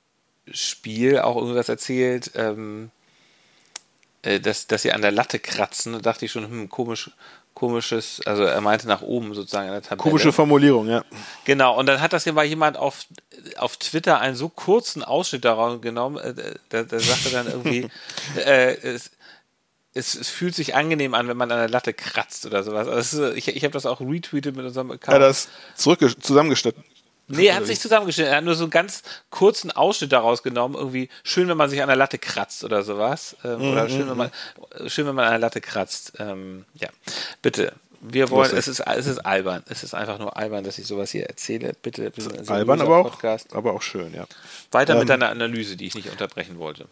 Spiel auch irgendwas erzählt, ähm, äh, dass, dass sie an der Latte kratzen. Da dachte ich schon, hm, komisch, komisches, also er meinte nach oben sozusagen in der Tabelle. Komische Formulierung, ja. Genau, und dann hat das ja mal jemand auf, auf Twitter einen so kurzen Ausschnitt daraus genommen, äh, da, da sagte dann irgendwie, äh, es, es, es, fühlt sich angenehm an, wenn man an der Latte kratzt oder sowas. Also ich ich habe das auch retweetet mit unserem Account. Er hat das zurück zusammengeschnitten. Nee, er hat sich zusammengeschnitten. Er hat nur so einen ganz kurzen Ausschnitt daraus genommen. Irgendwie schön, wenn man sich an der Latte kratzt oder sowas. Ähm, mhm. Oder schön, wenn man, schön, wenn man an der Latte kratzt. Ähm, ja, bitte. Wir wollen, es ist, es ist albern. Es ist einfach nur albern, dass ich sowas hier erzähle. Bitte, albern, aber auch, aber auch schön, ja. Weiter ähm, mit deiner Analyse, die ich nicht unterbrechen wollte.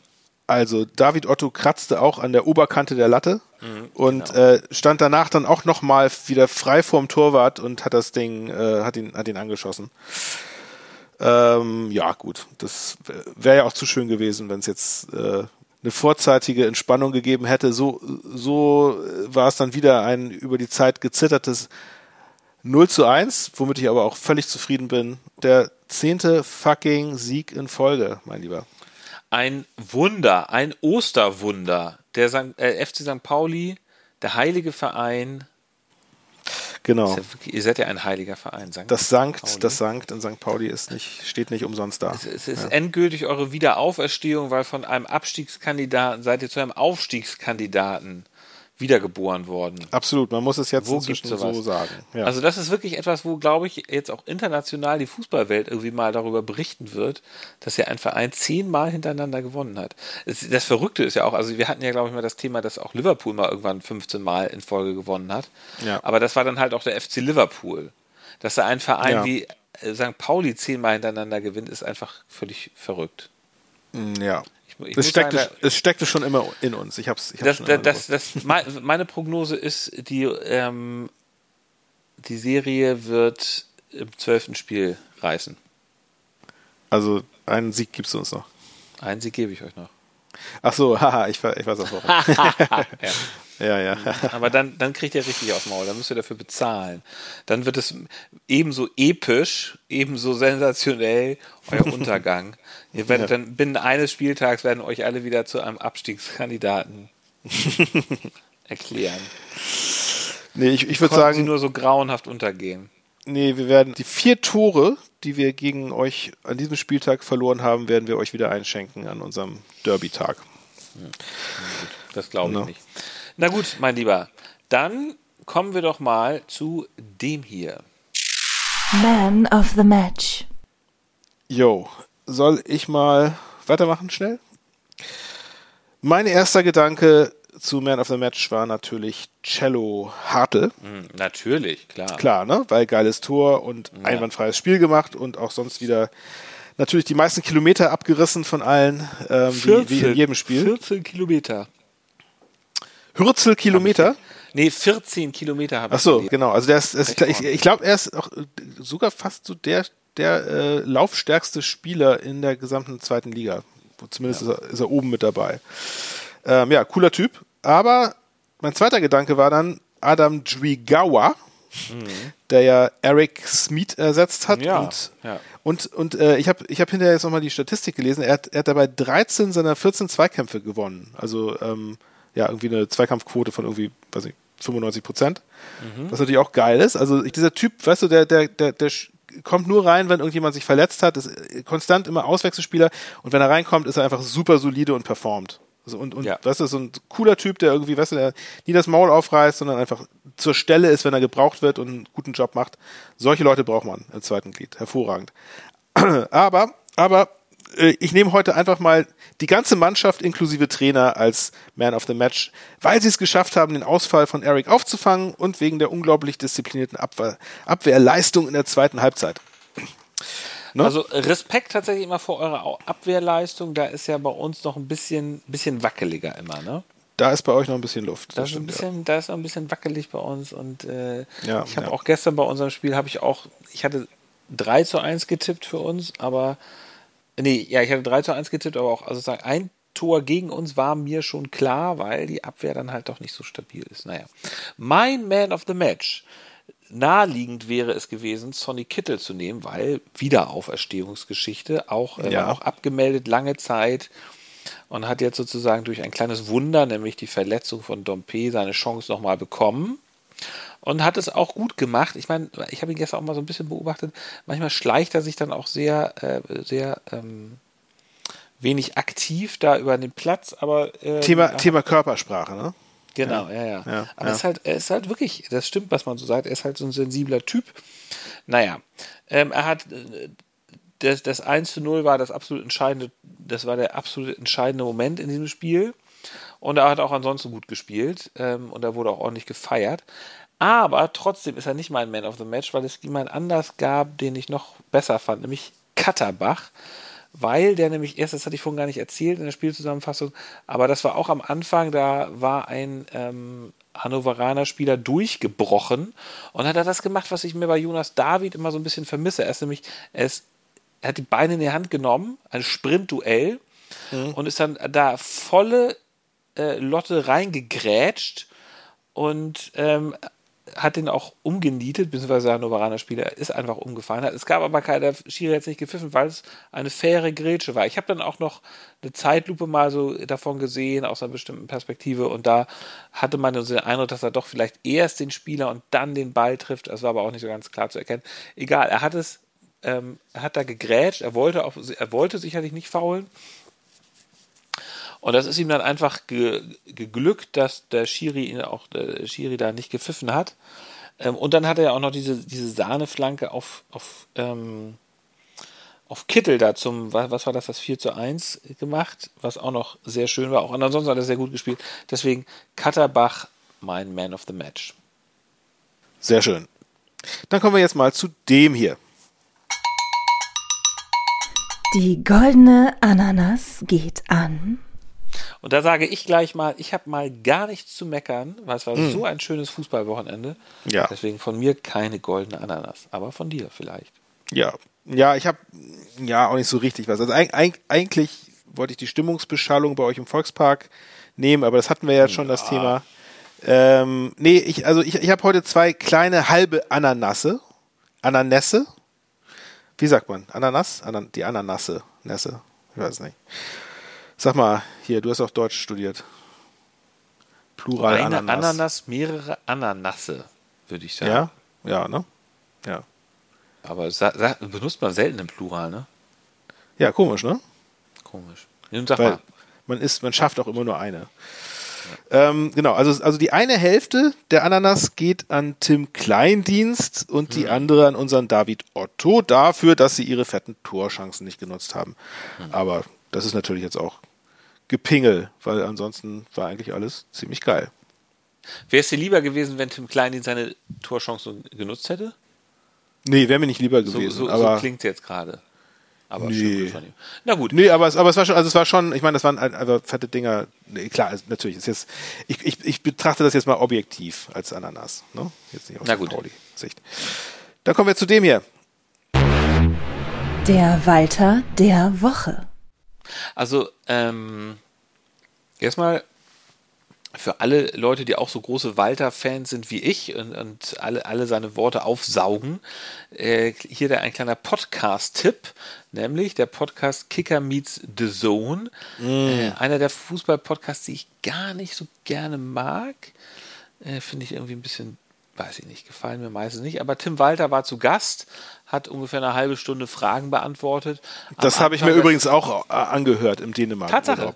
Also David Otto kratzte auch an der Oberkante der Latte mhm, und genau. äh, stand danach dann auch nochmal wieder frei vorm Torwart und hat das Ding, äh, hat ihn, hat ihn angeschossen. Ähm, ja, gut, das wäre ja auch zu schön gewesen, wenn es jetzt äh, eine vorzeitige Entspannung gegeben hätte. So, so war es dann wieder ein über die Zeit gezittertes 0 zu 1, womit ich aber auch völlig zufrieden bin. Der zehnte fucking Sieg in Folge, mein Lieber ein Wunder, ein Osterwunder. Der. Äh, FC St. Pauli, der heilige Verein. Genau. Ja wirklich, ihr seid ja ein heiliger Verein. St. Das Sankt, Pauli. das Sankt in St. Pauli ist nicht, steht nicht umsonst da. Es, es ist ja. endgültig eure Wiederauferstehung, weil von einem Abstiegskandidaten seid ihr zu einem Aufstiegskandidaten wiedergeboren worden. Absolut, man muss es jetzt wo inzwischen so sagen. Ja. Also das ist wirklich etwas, wo, glaube ich, jetzt auch international die Fußballwelt irgendwie mal darüber berichten wird, dass ja ein Verein zehnmal hintereinander gewonnen hat. Das, Verrückte ist ja auch, also wir hatten ja, glaube ich, mal das Thema, dass auch Liverpool mal irgendwann 15 Mal in Folge gewonnen hat. Ja. Aber das war dann halt auch der FC Liverpool. Dass da ein Verein ja. wie äh, St. Pauli zehnmal hintereinander gewinnt, ist einfach völlig verrückt. Ja, ich es, steckte, sagen, es steckte schon immer in uns. Ich hab's, ich hab's das, das, das, meine Prognose ist, die, ähm, die Serie wird im zwölften Spiel reißen. Also einen Sieg gibst du uns noch. Einen Sieg gebe ich euch noch. Ach so, haha, ich, ich weiß auch warum. ja. Ja, ja. Aber dann, dann kriegt ihr richtig aufs Maul, dann müsst ihr dafür bezahlen. Dann wird es ebenso episch, ebenso sensationell euer Untergang. ihr werdet ja. dann binnen eines Spieltags werden euch alle wieder zu einem Abstiegskandidaten erklären. Nee, ich, ich würde sagen. sie nur so grauenhaft untergehen. Nee, wir werden die vier Tore, die wir gegen euch an diesem Spieltag verloren haben, werden wir euch wieder einschenken an unserem Derby-Tag. Das glaube ich no. nicht. Na gut, mein Lieber, dann kommen wir doch mal zu dem hier. Man of the Match. Jo, soll ich mal weitermachen schnell? Mein erster Gedanke zu Man of the Match war natürlich Cello Hartl. Mhm, natürlich, klar. Klar, ne? Weil geiles Tor und ja. einwandfreies Spiel gemacht und auch sonst wieder natürlich die meisten Kilometer abgerissen von allen, ähm, 14, wie, wie in jedem Spiel. 14 Kilometer. Hürzel Kilometer? Nee, 14 Kilometer habe ich. Ach so, genau. Also der ist, ist ich, ich glaube, er ist auch sogar fast so der, der äh, laufstärkste Spieler in der gesamten zweiten Liga. Zumindest ja. ist, er, ist, er, oben mit dabei. Ähm, ja, cooler Typ. Aber mein zweiter Gedanke war dann Adam Dwigawa, mhm. der ja Eric Smith ersetzt hat. Ja, und, ja. und, und äh, ich habe ich hab hinterher jetzt nochmal die Statistik gelesen. Er hat, er hat dabei 13 seiner 14 Zweikämpfe gewonnen. Also ähm, ja, irgendwie eine Zweikampfquote von irgendwie, weiß ich, 95 Prozent. Mhm. Was natürlich auch geil ist. Also dieser Typ, weißt du, der, der, der, der kommt nur rein, wenn irgendjemand sich verletzt hat, ist konstant immer Auswechselspieler und wenn er reinkommt, ist er einfach super solide und performt. So, und, und ja. weißt du, so ein cooler Typ, der irgendwie, weißt du, der nie das Maul aufreißt, sondern einfach zur Stelle ist, wenn er gebraucht wird und einen guten Job macht. Solche Leute braucht man im zweiten Glied. Hervorragend. aber, aber äh, ich nehme heute einfach mal die ganze Mannschaft inklusive Trainer als Man of the Match, weil sie es geschafft haben, den Ausfall von Eric aufzufangen und wegen der unglaublich disziplinierten Abwehr, Abwehrleistung in der zweiten Halbzeit. Ne? Also Respekt tatsächlich immer vor eurer Abwehrleistung. Da ist ja bei uns noch ein bisschen, bisschen wackeliger immer, ne? Da ist bei euch noch ein bisschen Luft. Das, das stimmt, ein bisschen, ja. Da ist noch ein bisschen wackelig bei uns. Und äh, ja, ich habe ja. auch gestern bei unserem Spiel, habe ich auch, ich hatte 3 zu 1 getippt für uns, aber nee, ja, ich hatte 3 zu 1 getippt, aber auch, also sagen, ein Tor gegen uns war mir schon klar, weil die Abwehr dann halt doch nicht so stabil ist. Naja. Mein Man of the Match naheliegend wäre es gewesen, Sonny Kittel zu nehmen, weil Wiederauferstehungsgeschichte, auch, äh, ja. auch abgemeldet lange Zeit und hat jetzt sozusagen durch ein kleines Wunder, nämlich die Verletzung von Dompe, seine Chance nochmal bekommen und hat es auch gut gemacht. Ich meine, ich habe ihn gestern auch mal so ein bisschen beobachtet. Manchmal schleicht er sich dann auch sehr, äh, sehr ähm, wenig aktiv da über den Platz, aber äh, Thema, Thema Körpersprache, ne? Genau, ja, ja. ja. Aber. Er, ist halt, er ist halt wirklich, das stimmt, was man so sagt, er ist halt so ein sensibler Typ. Naja, ähm, er hat, äh, das, das 1 zu 0 war das absolut entscheidende, das war der absolut entscheidende Moment in diesem Spiel. Und er hat auch ansonsten gut gespielt ähm, und er wurde auch ordentlich gefeiert. Aber trotzdem ist er nicht mein Man of the Match, weil es jemand anders gab, den ich noch besser fand, nämlich Katterbach weil der nämlich erst, das hatte ich vorhin gar nicht erzählt in der Spielzusammenfassung, aber das war auch am Anfang, da war ein ähm, Hannoveraner Spieler durchgebrochen und hat er das gemacht, was ich mir bei Jonas David immer so ein bisschen vermisse. Er ist nämlich, er, ist, er hat die Beine in die Hand genommen, ein Sprintduell mhm. und ist dann da volle äh, Lotte reingegrätscht und ähm, hat den auch umgenietet, beziehungsweise der Hannoveraner Spieler ist einfach umgefallen. Es gab aber keiner, Schiri jetzt nicht gepfiffen, weil es eine faire Grätsche war. Ich habe dann auch noch eine Zeitlupe mal so davon gesehen, aus einer bestimmten Perspektive, und da hatte man so den Eindruck, dass er doch vielleicht erst den Spieler und dann den Ball trifft. Das war aber auch nicht so ganz klar zu erkennen. Egal, er hat es, ähm, er hat da gegrätscht, er wollte, auch, er wollte sicherlich nicht faulen. Und das ist ihm dann einfach ge geglückt, dass der Schiri ihn auch der Schiri da nicht gepfiffen hat. Ähm, und dann hat er ja auch noch diese, diese Sahneflanke auf, auf, ähm, auf Kittel da zum, was war das, das 4 zu 1 gemacht, was auch noch sehr schön war. Auch ansonsten hat er sehr gut gespielt. Deswegen Katterbach, mein Man of the Match. Sehr schön. Dann kommen wir jetzt mal zu dem hier. Die goldene Ananas geht an. Und da sage ich gleich mal, ich habe mal gar nichts zu meckern, weil es war mhm. so ein schönes Fußballwochenende. Ja. Deswegen von mir keine goldene Ananas, aber von dir vielleicht. Ja, ja, ich habe ja auch nicht so richtig was. Also eigentlich wollte ich die Stimmungsbeschallung bei euch im Volkspark nehmen, aber das hatten wir ja schon ja. das Thema. Ähm, nee, ich, also ich, ich habe heute zwei kleine halbe Ananasse. Ananässe. Wie sagt man? Ananas? Anan die Ananasse. Nässe. Ich weiß nicht. Sag mal, hier, du hast auch Deutsch studiert. Plural Eine Ananas. Ananas, mehrere Ananasse, würde ich sagen. Ja, ja, ne? Ja. Aber benutzt man selten im Plural, ne? Ja, komisch, ne? Komisch. Nun sag Weil mal. Man, ist, man schafft auch immer nur eine. Ja. Ähm, genau, also, also die eine Hälfte der Ananas geht an Tim Kleindienst und die hm. andere an unseren David Otto dafür, dass sie ihre fetten Torchancen nicht genutzt haben. Hm. Aber das ist natürlich jetzt auch Gepingel, weil ansonsten war eigentlich alles ziemlich geil. Wäre es dir lieber gewesen, wenn Tim Klein seine Torchance genutzt hätte? Nee, wäre mir nicht lieber gewesen. So, so, aber so klingt es jetzt gerade. Aber nee. Na gut. Nee, aber es, aber es war schon, also es war schon, ich meine, das waren also fette Dinger. Nee, klar, also natürlich ist jetzt, ich, ich, ich betrachte das jetzt mal objektiv als Ananas, ne? Jetzt nicht aus der Sicht. Dann kommen wir zu dem hier. Der Walter der Woche. Also, ähm, erstmal für alle Leute, die auch so große Walter-Fans sind wie ich und, und, alle, alle seine Worte aufsaugen, äh, hier der ein kleiner Podcast-Tipp, nämlich der Podcast Kicker Meets The Zone. Mm. Äh, einer der Fußball-Podcasts, die ich gar nicht so gerne mag. Äh, Finde ich irgendwie ein bisschen, weiß ich nicht, gefallen mir meistens nicht. Aber Tim Walter war zu Gast hat ungefähr eine halbe Stunde Fragen beantwortet. Das habe ich mir übrigens auch äh, angehört im Dänemark. Tatsache.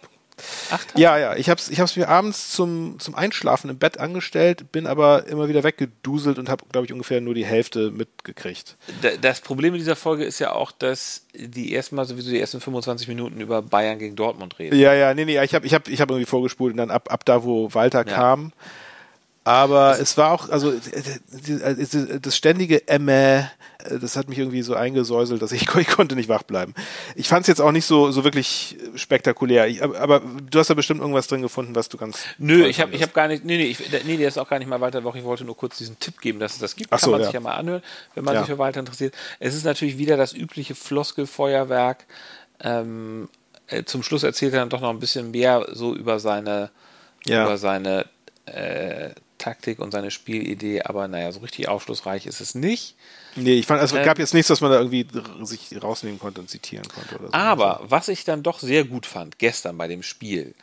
Ach, ja, ja. Ich habe es ich hab's mir abends zum, zum Einschlafen im Bett angestellt, bin aber immer wieder weggeduselt und habe, glaube ich, ungefähr nur die Hälfte mitgekriegt. Das Problem in dieser Folge ist ja auch, dass die erstmal sowieso die ersten 25 Minuten über Bayern gegen Dortmund reden. Ja, ja, nee, nee, ich habe ich hab, ich hab irgendwie vorgespult und dann ab, ab da, wo Walter ja. kam. Aber es war auch, also das ständige Emme, das hat mich irgendwie so eingesäuselt, dass ich, ich konnte nicht wach bleiben. Ich fand es jetzt auch nicht so, so wirklich spektakulär. Ich, aber, du hast da bestimmt irgendwas drin gefunden, was du ganz. Nö, ich habe ich hab gar nicht, nee, nee, ich, nee, der ist auch gar nicht mal weiter Woche. Ich wollte nur kurz diesen Tipp geben, dass es das gibt. Ach so, Kann man ja. sich ja mal anhören, wenn man ja. sich für weiter interessiert. Es ist natürlich wieder das übliche Floskelfeuerwerk. Ähm, äh, zum Schluss erzählt er dann doch noch ein bisschen mehr so über seine, ja. über seine äh, Taktik und seine Spielidee, aber naja, so richtig aufschlussreich ist es nicht. Nee, ich fand, also es gab jetzt nichts, was man da irgendwie sich rausnehmen konnte und zitieren konnte. So. Aber was ich dann doch sehr gut fand, gestern bei dem Spiel,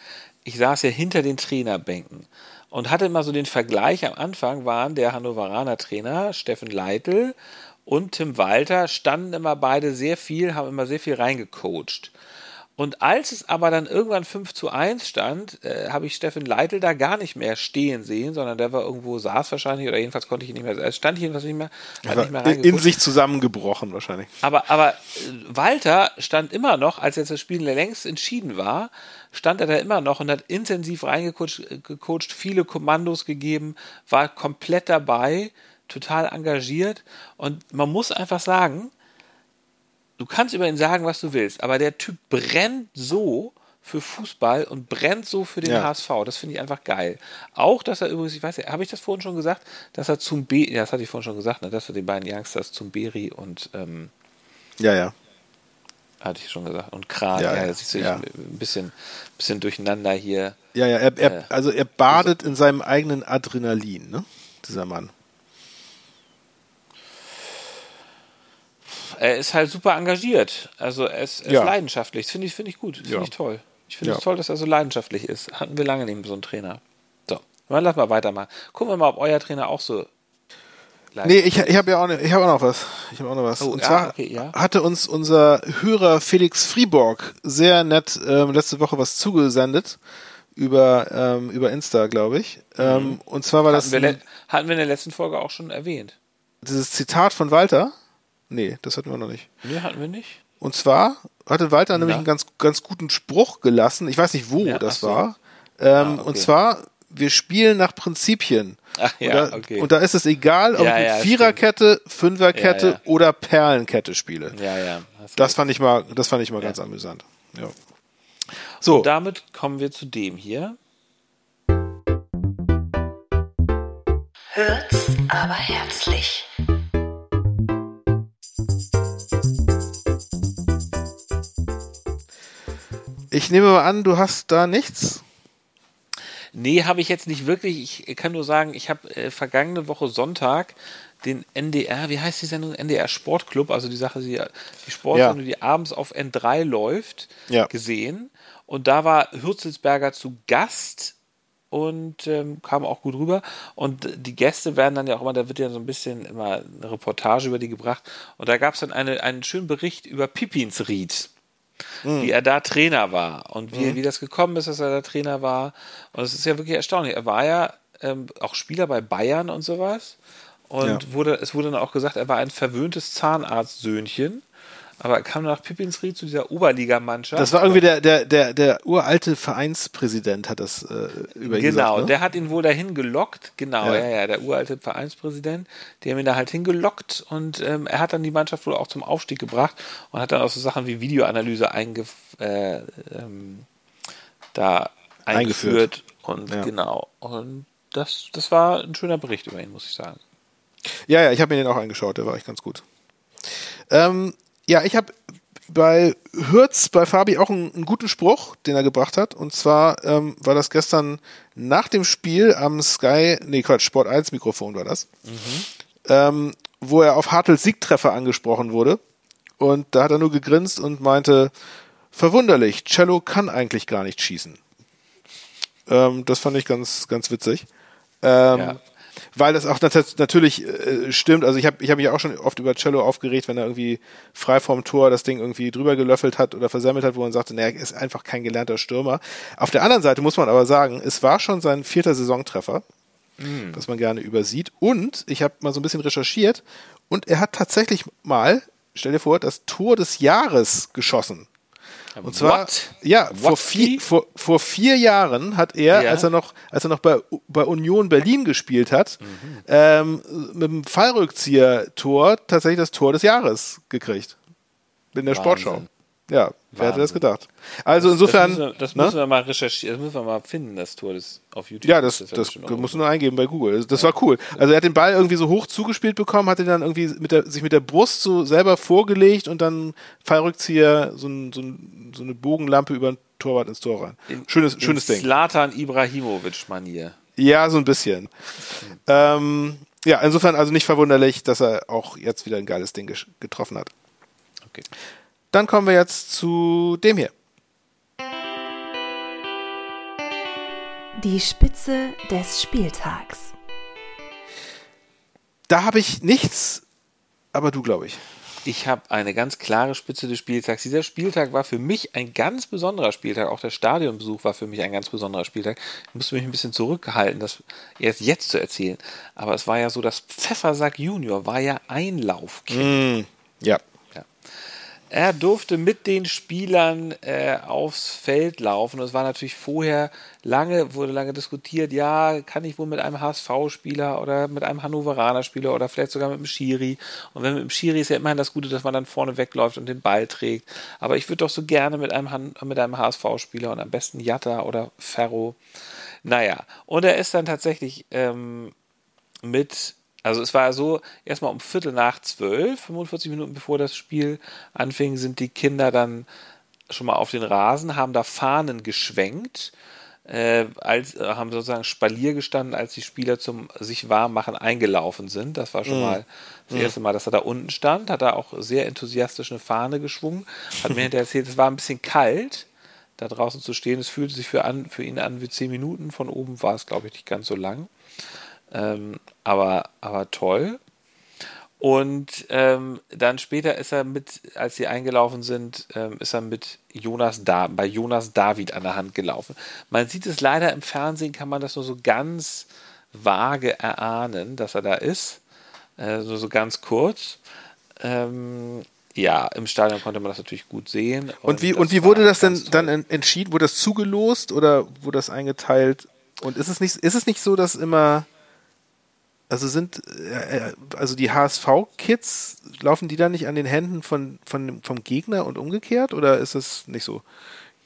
ich saß ja hinter den Trainerbänken und hatte immer so den Vergleich am Anfang waren der Hannoveraner Trainer Steffen Leitl und Tim Walter standen immer beide sehr viel, haben immer sehr viel reingecoacht. Und als es aber dann irgendwann 5 zu 1 stand, äh, habe ich Steffen Leitl da gar nicht mehr stehen sehen, sondern der war irgendwo, saß wahrscheinlich, oder jedenfalls konnte ich ihn nicht mehr, es stand jedenfalls nicht mehr, hat nicht mehr in sich zusammengebrochen wahrscheinlich. Aber, aber äh, Walter stand immer noch, als jetzt das Spiel längst entschieden war, stand er da immer noch und hat intensiv reingecoacht, äh, viele Kommandos gegeben, war komplett dabei, total engagiert und man muss einfach sagen, du kannst über ihn sagen, was du willst, aber der Typ brennt so für Fußball und brennt so für den ja. HSV. Das finde ich einfach geil. Auch, dass er übrigens, ich weiß nicht, habe ich das vorhin schon gesagt, dass er zum B, ja, das hatte ich vorhin schon gesagt, ne, dass er die beiden Youngsters zum Beri und ähm, ja, ja. Hatte ich schon gesagt. Und Kran, ja, ja, ja siehst du, ja. ein bisschen, bisschen durcheinander hier. Ja, ja, er, er, äh, also er badet in seinem eigenen Adrenalin, ne? Dieser Mann. Er ist halt super engagiert. Also er ist, er ja. ist leidenschaftlich. Das finde ich, find ich gut. Das finde ich toll. Ich finde es toll, dass er so leidenschaftlich ist. Hatten wir lange nicht so einen Trainer. So, dann lass mal weitermachen. Gucken wir mal, ob euer Trainer auch so Nee, ich, ich habe ja auch, ne, ich hab auch noch was. Ich habe auch noch was. Oh, Und zwar okay, ja. hatte uns unser Hörer Felix Friborg sehr nett ähm, letzte Woche was zugesendet über ähm, über Insta, glaube ich. Ähm, mhm. Und zwar war hatten das wir hatten wir in der letzten Folge auch schon erwähnt. Dieses Zitat von Walter. Nee, das hatten wir noch nicht. Nee, hatten wir nicht. Und zwar hatte Walter ja. nämlich einen ganz, ganz guten Spruch gelassen. Ich weiß nicht, wo ja, das so. war. Ähm, ah, okay. Und zwar, wir spielen nach Prinzipien. Ach, ja, und, da, okay. und da ist es egal, ob ja, ich Viererkette, Fünferkette oder Perlenkette spiele. Ja, ja. Das fand ich mal, das fand ich mal ganz amüsant. Ja. So. Und damit kommen wir zu dem hier. Hört's aber herzlich. Ich nehme mal an, du hast da nichts? Nee, habe ich jetzt nicht wirklich. Ich kann nur sagen, ich habe äh, vergangene Woche Sonntag den NDR, wie heißt die Sendung? NDR Sportclub, also die Sache, die, die Sportsendung, ja. die abends auf N3 läuft, ja. gesehen. Und da war Hürzelsberger zu Gast und ähm, kam auch gut rüber. Und die Gäste werden dann ja auch immer, da wird ja so ein bisschen immer eine Reportage über die gebracht. Und da gab es dann eine, einen schönen Bericht über Pipinsried mhm. wie er da Trainer war und wie, mhm. wie das gekommen ist, dass er da Trainer war. Und es ist ja wirklich erstaunlich. Er war ja ähm, auch Spieler bei Bayern und sowas. Und ja. wurde, es wurde dann auch gesagt, er war ein verwöhntes Zahnarztsöhnchen. Aber er kam nach Pippinsried zu dieser Oberligamannschaft. Das war irgendwie der, der, der, der uralte Vereinspräsident hat das äh, über ihn Genau, gesagt, ne? der hat ihn wohl dahin gelockt. Genau, ja. ja, ja, der uralte Vereinspräsident. Die haben ihn da halt hingelockt und ähm, er hat dann die Mannschaft wohl auch zum Aufstieg gebracht und hat dann auch so Sachen wie Videoanalyse eingef äh, ähm, da eingeführt. eingeführt. Und ja. genau. Und das, das war ein schöner Bericht über ihn, muss ich sagen. Ja, ja, ich habe mir den auch angeschaut, der war echt ganz gut. Ähm, ja, ich habe bei Hürz, bei Fabi auch einen, einen, guten Spruch, den er gebracht hat. Und zwar ähm, war das gestern nach dem Spiel am Sky, nee Quatsch, Sport 1 Mikrofon war das, mhm. ähm, wo er auf Hartels Siegtreffer angesprochen wurde. Und da hat er nur gegrinst und meinte, verwunderlich, Cello kann eigentlich gar nicht schießen. Ähm, das fand ich ganz, ganz witzig. Ähm, ja. Weil das auch nat natürlich äh, stimmt. Also ich habe ich hab mich auch schon oft über Cello aufgeregt, wenn er irgendwie frei vorm Tor das Ding irgendwie drüber gelöffelt hat oder versemmelt hat, wo man sagte, naja, er ist einfach kein gelernter Stürmer. Auf der anderen Seite muss man aber sagen, es war schon sein vierter Saisontreffer, mhm. was man gerne übersieht. Und ich habe mal so ein bisschen recherchiert und er hat tatsächlich mal, stell dir vor, das Tor des Jahres geschossen. Und zwar, What? ja, What? Vor, vier, vor, vor vier Jahren hat er, ja. als er noch, als er noch bei, bei Union Berlin gespielt hat, mhm. ähm, mit dem Fallrückzieher-Tor tatsächlich das Tor des Jahres gekriegt. In der Wahnsinn. Sportschau. Ja, wer hätte das gedacht? Also das, insofern. Das, müssen wir, das ne? müssen wir, mal recherchieren, das müssen wir mal finden, das Tor des auf YouTube. Ja, das, das, das musst du nur eingeben bei Google. Das ja. war cool. Also er hat den Ball irgendwie so hoch zugespielt bekommen, hat ihn dann irgendwie mit der, sich mit der Brust so selber vorgelegt und dann Fallrückzieher, so, ein, so, ein, so eine Bogenlampe über den Torwart ins Tor rein. Schönes, in schönes Ding. Slatan Ibrahimovic-Manier. Ja, so ein bisschen. Mhm. Ähm, ja, insofern also nicht verwunderlich, dass er auch jetzt wieder ein geiles Ding getroffen hat. Okay. Dann kommen wir jetzt zu dem hier. Die Spitze des Spieltags. Da habe ich nichts, aber du, glaube ich. Ich habe eine ganz klare Spitze des Spieltags. Dieser Spieltag war für mich ein ganz besonderer Spieltag. Auch der Stadionbesuch war für mich ein ganz besonderer Spieltag. Ich musste mich ein bisschen zurückhalten, das erst jetzt zu erzählen. Aber es war ja so, dass Pfeffersack Junior war ja Einlaufkind. Mm, ja. Er durfte mit den Spielern äh, aufs Feld laufen. Und es war natürlich vorher lange, wurde lange diskutiert, ja, kann ich wohl mit einem HSV-Spieler oder mit einem Hannoveraner-Spieler oder vielleicht sogar mit einem Schiri. Und wenn mit dem Schiri ist ja immerhin das Gute, dass man dann vorne wegläuft und den Ball trägt. Aber ich würde doch so gerne mit einem, mit einem HSV-Spieler und am besten Jatta oder Ferro. Naja, und er ist dann tatsächlich ähm, mit also es war so, erstmal um Viertel nach zwölf, 45 Minuten bevor das Spiel anfing, sind die Kinder dann schon mal auf den Rasen, haben da Fahnen geschwenkt, äh, als, äh, haben sozusagen Spalier gestanden, als die Spieler zum sich warm machen eingelaufen sind. Das war schon mm. mal das mm. erste Mal, dass er da unten stand, hat er auch sehr enthusiastisch eine Fahne geschwungen, hat mir hinterher erzählt, es war ein bisschen kalt, da draußen zu stehen. Es fühlte sich für, an, für ihn an wie zehn Minuten, von oben war es, glaube ich, nicht ganz so lang. Ähm, aber, aber toll. Und ähm, dann später ist er mit, als sie eingelaufen sind, ähm, ist er mit Jonas da bei Jonas David an der Hand gelaufen. Man sieht es leider im Fernsehen, kann man das nur so ganz vage erahnen, dass er da ist. Äh, so, so ganz kurz. Ähm, ja, im Stadion konnte man das natürlich gut sehen. Und, und wie, und wie wurde das denn dann entschieden? Wurde das zugelost oder wurde das eingeteilt? Und ist es nicht, ist es nicht so, dass immer also sind, äh, also die HSV-Kids, laufen die da nicht an den Händen von, von, vom Gegner und umgekehrt oder ist das nicht so?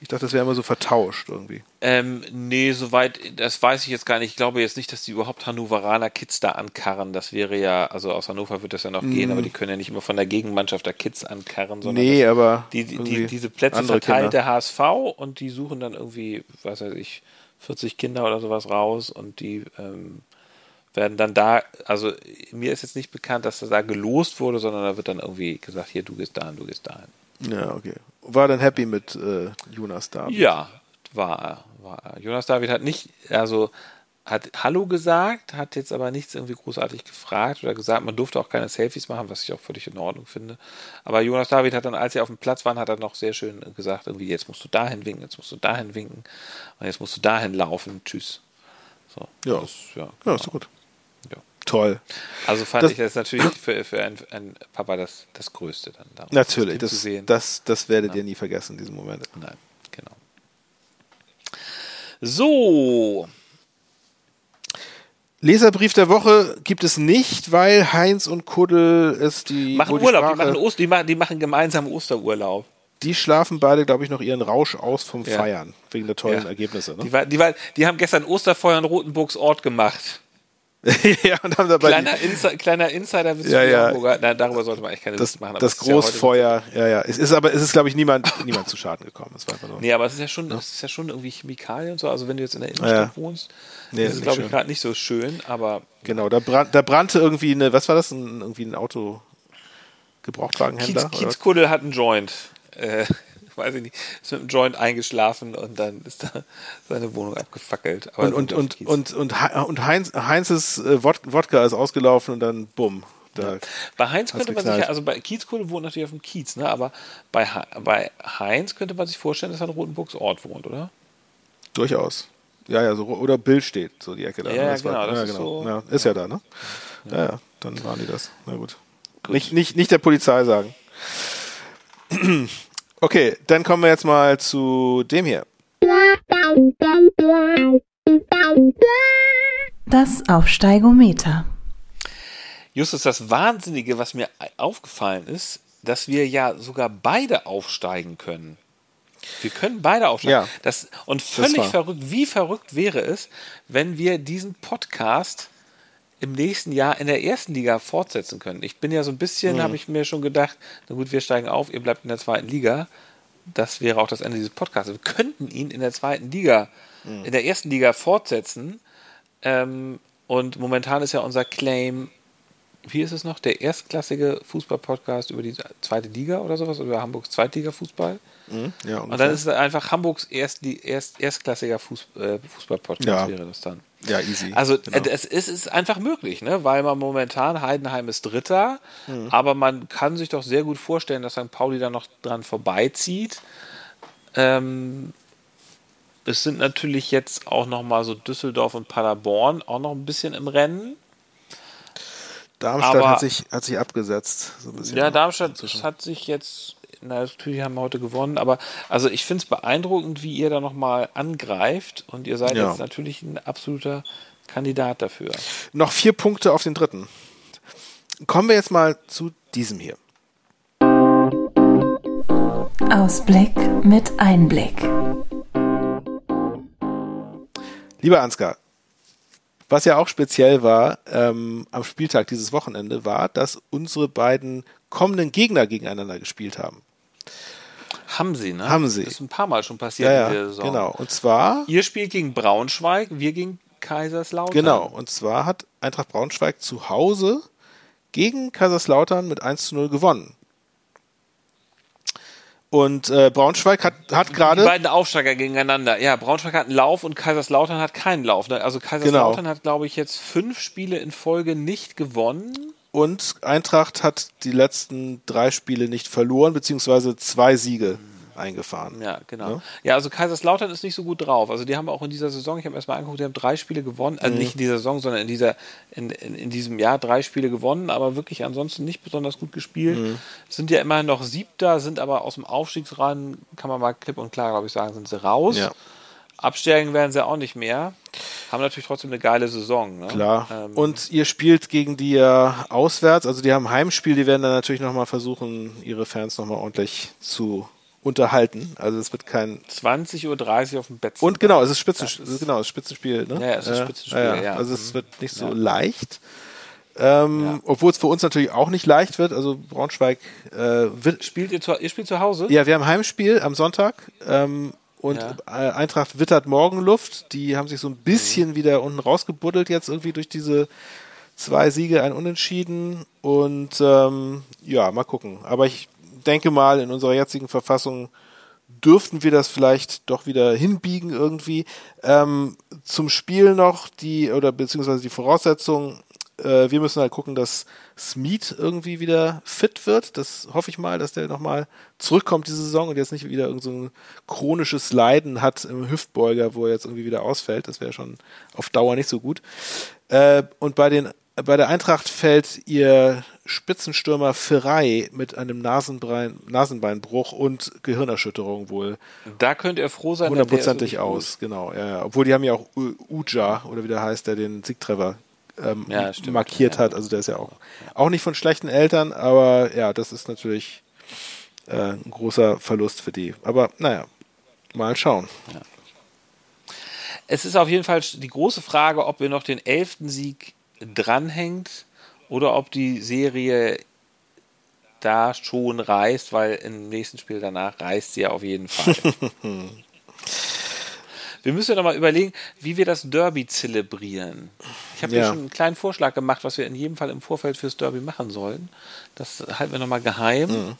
Ich dachte, das wäre immer so vertauscht irgendwie. Ähm, nee, soweit, das weiß ich jetzt gar nicht. Ich glaube jetzt nicht, dass die überhaupt Hannoveraner Kids da ankarren. Das wäre ja, also aus Hannover wird das ja noch mm. gehen, aber die können ja nicht immer von der Gegenmannschaft der Kids ankarren, sondern nee, aber die, die, die, diese Plätze verteilt der HSV und die suchen dann irgendwie, was weiß ich, 40 Kinder oder sowas raus und die ähm, werden dann da, also mir ist jetzt nicht bekannt, dass da gelost wurde, sondern da wird dann irgendwie gesagt, hier, du gehst dahin, du gehst dahin. Ja, okay. War dann happy mit äh, Jonas David? Ja, war er. War er. Jonas David hat nicht, also hat Hallo gesagt, hat jetzt aber nichts irgendwie großartig gefragt oder gesagt, man durfte auch keine Selfies machen, was ich auch völlig in Ordnung finde. Aber Jonas David hat dann, als sie auf dem Platz waren, hat er noch sehr schön gesagt, irgendwie, jetzt musst du dahin winken, jetzt musst du dahin winken und jetzt musst du dahin laufen, tschüss. So, ja, das, ja, genau. ja, ist gut toll. Also fand das, ich das natürlich für, für einen, einen Papa das, das Größte dann. Damals, natürlich, das, das, das, das werdet ja. ihr nie vergessen, diesen Moment. Nein, genau. So. Leserbrief der Woche gibt es nicht, weil Heinz und Kuddel es die. Machen die Urlaub, Sprache, die, machen die, machen, die machen gemeinsam Osterurlaub. Die schlafen beide, glaube ich, noch ihren Rausch aus vom ja. Feiern, wegen der tollen ja. Ergebnisse. Ne? Die, war, die, war, die haben gestern Osterfeuer in Rotenburgs Ort gemacht. ja, und haben dabei kleiner, Insi kleiner Insider ja, ja. Hamburger. Na, darüber sollte man eigentlich keine das, Lust machen. das Großfeuer, ja, ja, ja. Es ist aber, es ist, glaube ich, niemand, niemand zu Schaden gekommen. Es war nur, nee, aber es ist ja schon, ja. es ist ja schon irgendwie Chemikalien und so. Also wenn du jetzt in der Innenstadt wohnst, nee, ist es, glaube ich, gerade nicht so schön, aber. Genau, da, brand, da brannte irgendwie eine, was war das? Ein, irgendwie ein Auto, Gebrauchtwagenhändler? Kiez, Kiezkuddel hat einen Joint. Äh, weiß ich nicht, ist mit einem Joint eingeschlafen und dann ist da seine Wohnung abgefackelt. Aber und, und, und, und, und, und Heinz, Heinzes äh, Wodka ist ausgelaufen und dann bumm. Ja. Bei Heinz könnte man sich ja, also bei Kiezkohle wohnt natürlich auf dem Kiez, ne? aber bei, bei Heinz könnte man sich vorstellen, dass er in Rotenburgs Ort wohnt, oder? Durchaus. Ja, ja, so, oder Bill steht, so die Ecke da. Ja, ja genau. War, ja, ist, genau. So, ja, ist ja. da, ne? Ja. ja, dann waren die das. Na gut. gut. Nicht, nicht, nicht der Polizei sagen. Okay, dann kommen wir jetzt mal zu dem hier. Das Aufsteigometer. Justus, das Wahnsinnige, was mir aufgefallen ist, dass wir ja sogar beide aufsteigen können. Wir können beide aufsteigen. Ja, das, und völlig das verrückt, wie verrückt wäre es, wenn wir diesen Podcast im nächsten Jahr in der ersten Liga fortsetzen können. Ich bin ja so ein bisschen, mhm. habe ich mir schon gedacht, na gut, wir steigen auf, ihr bleibt in der zweiten Liga. Das wäre auch das Ende dieses Podcasts. Wir könnten ihn in der zweiten Liga, mhm. in der ersten Liga fortsetzen. Ähm, und momentan ist ja unser Claim, wie ist es noch, der erstklassige Fußball-Podcast über die zweite Liga oder sowas, über Hamburgs Zweitliga-Fußball. Mhm, ja, und dann ist es einfach Hamburgs erst, erst, erstklassiger Fuß, äh, Fußball-Podcast ja. wäre das dann. Ja, easy. Also genau. Äh, es, ist, ist einfach möglich, ne? weil man momentan, Heidenheim ist Dritter, mhm. aber man kann sich doch sehr gut vorstellen, dass St. Pauli da noch dran vorbeizieht. Ähm, es sind natürlich jetzt auch noch mal so Düsseldorf und Paderborn auch noch ein bisschen im Rennen. Darmstadt aber, hat, sich, hat sich abgesetzt. So ja, Darmstadt hat sich jetzt na, natürlich haben wir heute gewonnen, aber also ich finde es beeindruckend, wie ihr da nochmal angreift und ihr seid ja. jetzt natürlich ein absoluter Kandidat dafür. Noch vier Punkte auf den dritten. Kommen wir jetzt mal zu diesem hier. Ausblick mit Einblick. Lieber Ansgar, was ja auch speziell war ähm, am Spieltag dieses Wochenende, war, dass unsere beiden kommenden Gegner gegeneinander gespielt haben. Haben sie, ne? Haben sie. Das ist ein paar Mal schon passiert ja, in der Saison. Genau. Und zwar. Ihr spielt gegen Braunschweig, wir gegen Kaiserslautern. Genau. Und zwar hat Eintracht Braunschweig zu Hause gegen Kaiserslautern mit 1 zu 0 gewonnen. Und äh, Braunschweig hat, hat gerade. Die beiden Aufsteiger gegeneinander. Ja, Braunschweig hat einen Lauf und Kaiserslautern hat keinen Lauf. Ne? Also Kaiserslautern genau. hat, glaube ich, jetzt fünf Spiele in Folge nicht gewonnen. Und Eintracht hat die letzten drei Spiele nicht verloren, beziehungsweise zwei Siege eingefahren. Ja, genau. Ja? ja, also Kaiserslautern ist nicht so gut drauf. Also die haben auch in dieser Saison, ich habe erstmal angeguckt, die haben drei Spiele gewonnen, also mhm. nicht in dieser Saison, sondern in dieser, in, in, in, diesem Jahr drei Spiele gewonnen, aber wirklich ansonsten nicht besonders gut gespielt. Mhm. Sind ja immerhin noch Siebter, sind aber aus dem Aufstiegsrennen, kann man mal klipp und klar, glaube ich, sagen, sind sie raus. Ja. Absteigen werden sie auch nicht mehr. Haben natürlich trotzdem eine geile Saison. Ne? Klar. Ähm, und ihr spielt gegen die ja auswärts, also die haben Heimspiel, die werden dann natürlich nochmal versuchen, ihre Fans nochmal ordentlich zu unterhalten. Also es wird kein 20.30 Uhr auf dem Bett. Und genau, es ist, Spitzen, ist genau, es ist Spitzenspiel. Ne? Ja, es ist Spitzenspiel, äh, ja, ja. Also es mhm. wird nicht so leicht. Ähm. Obwohl es für uns natürlich auch nicht leicht wird. Also Braunschweig äh, wird. Spielt ihr zu, ihr spielt zu Hause? Ja, wir haben Heimspiel am Sonntag. Ähm, und ja. Äh, Eintracht wittert Morgenluft. Die haben sich so ein bisschen mhm. wieder unten rausgebuddelt jetzt irgendwie durch diese zwei Siege, ein Unentschieden. Und ähm, ja, mal gucken. Aber ich denke mal, in unserer jetzigen Verfassung dürften wir das vielleicht doch wieder hinbiegen irgendwie. Ähm, zum Spiel noch die, oder beziehungsweise die Voraussetzungen, äh, wir müssen halt gucken, dass Smeet irgendwie wieder fit wird. Das hoffe ich mal, dass der nochmal zurückkommt diese Saison und jetzt nicht wieder irgend so chronisches Leiden hat im Hüftbeuger, wo er jetzt irgendwie wieder ausfällt. Das wäre schon auf Dauer nicht so gut. Äh, und bei den bei der Eintracht fällt ihr Spitzenstürmer Ferrei mit einem Nasenbein, Nasenbeinbruch und Gehirnerschütterung wohl. Da könnt ihr froh sein, hundertprozentig aus, genau. Ja, ja. Obwohl die haben ja auch Uja oder wie der heißt, der den Siegtreffer ähm, ja, markiert hat. Also der ist ja auch, auch nicht von schlechten Eltern, aber ja, das ist natürlich äh, ein großer Verlust für die. Aber naja, mal schauen. Es ist auf jeden Fall die große Frage, ob wir noch den elften Sieg dranhängt oder ob die Serie da schon reißt, weil im nächsten Spiel danach reißt sie ja auf jeden Fall. Wir müssen ja nochmal überlegen, wie wir das Derby zelebrieren. Ich habe ja. schon einen kleinen Vorschlag gemacht, was wir in jedem Fall im Vorfeld fürs Derby machen sollen. Das halten wir nochmal geheim. Mhm.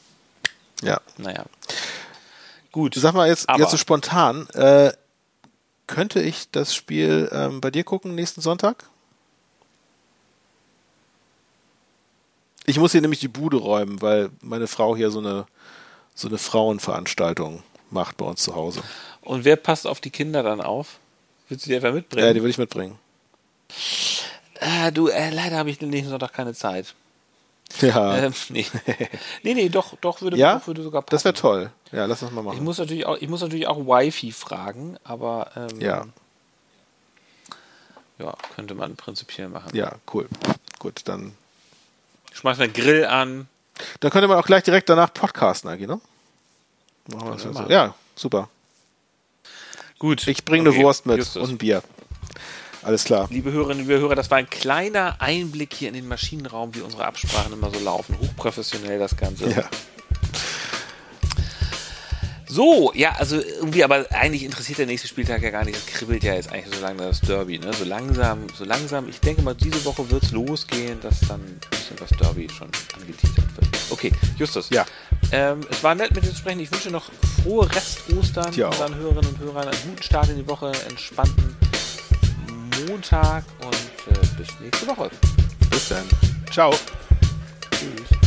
Ja. Naja. Gut. Sag mal jetzt, Aber- jetzt so spontan, äh, könnte ich das Spiel ähm, bei dir gucken nächsten Sonntag? Ich muss hier nämlich die Bude räumen, weil meine Frau hier so eine, so eine Frauenveranstaltung macht bei uns zu Hause. Und wer passt auf die Kinder dann auf? Willst du die etwa mitbringen? Ja, die will ich mitbringen. Ah, du, äh, leider habe ich den nächsten Sonntag keine Zeit. Ja, Ähm, nee. nee, nee, doch, doch würde, ja doch würde sogar passen. das wäre toll. Ja, lass uns mal Ich machen. muss natürlich auch, ich muss natürlich auch Wi-Fi fragen, aber ähm, Ja, ja, könnte man prinzipiell machen. ja, cool. Gut, dann, Schmeiß mir einen Grill an. dann könnte man auch gleich direkt danach podcasten eigentlich, ne? Machen wir das wir also. Ja, super. Gut. Ich bringe eine Okay, Wurst mit Justus. und ein Bier. Alles klar. Liebe Hörerinnen, liebe Hörer, das war ein kleiner Einblick hier in den Maschinenraum, wie unsere Absprachen immer so laufen. Hochprofessionell das Ganze. Ja. So, ja, also irgendwie, aber eigentlich interessiert der nächste Spieltag ja gar nicht. Es kribbelt ja jetzt eigentlich so lange das Derby, ne? So langsam, so langsam. Ich denke mal, diese Woche wird es losgehen, dass dann ein bisschen das Derby schon angeteasert wird. Okay, Justus. Ja. Ähm, es war nett mit dir zu sprechen. Ich wünsche noch frohe Rest-Ostern unseren Hörerinnen und Hörern. Einen guten Start in die Woche, entspannten Montag und äh, bis nächste Woche. Bis dann. Ciao. Tschüss.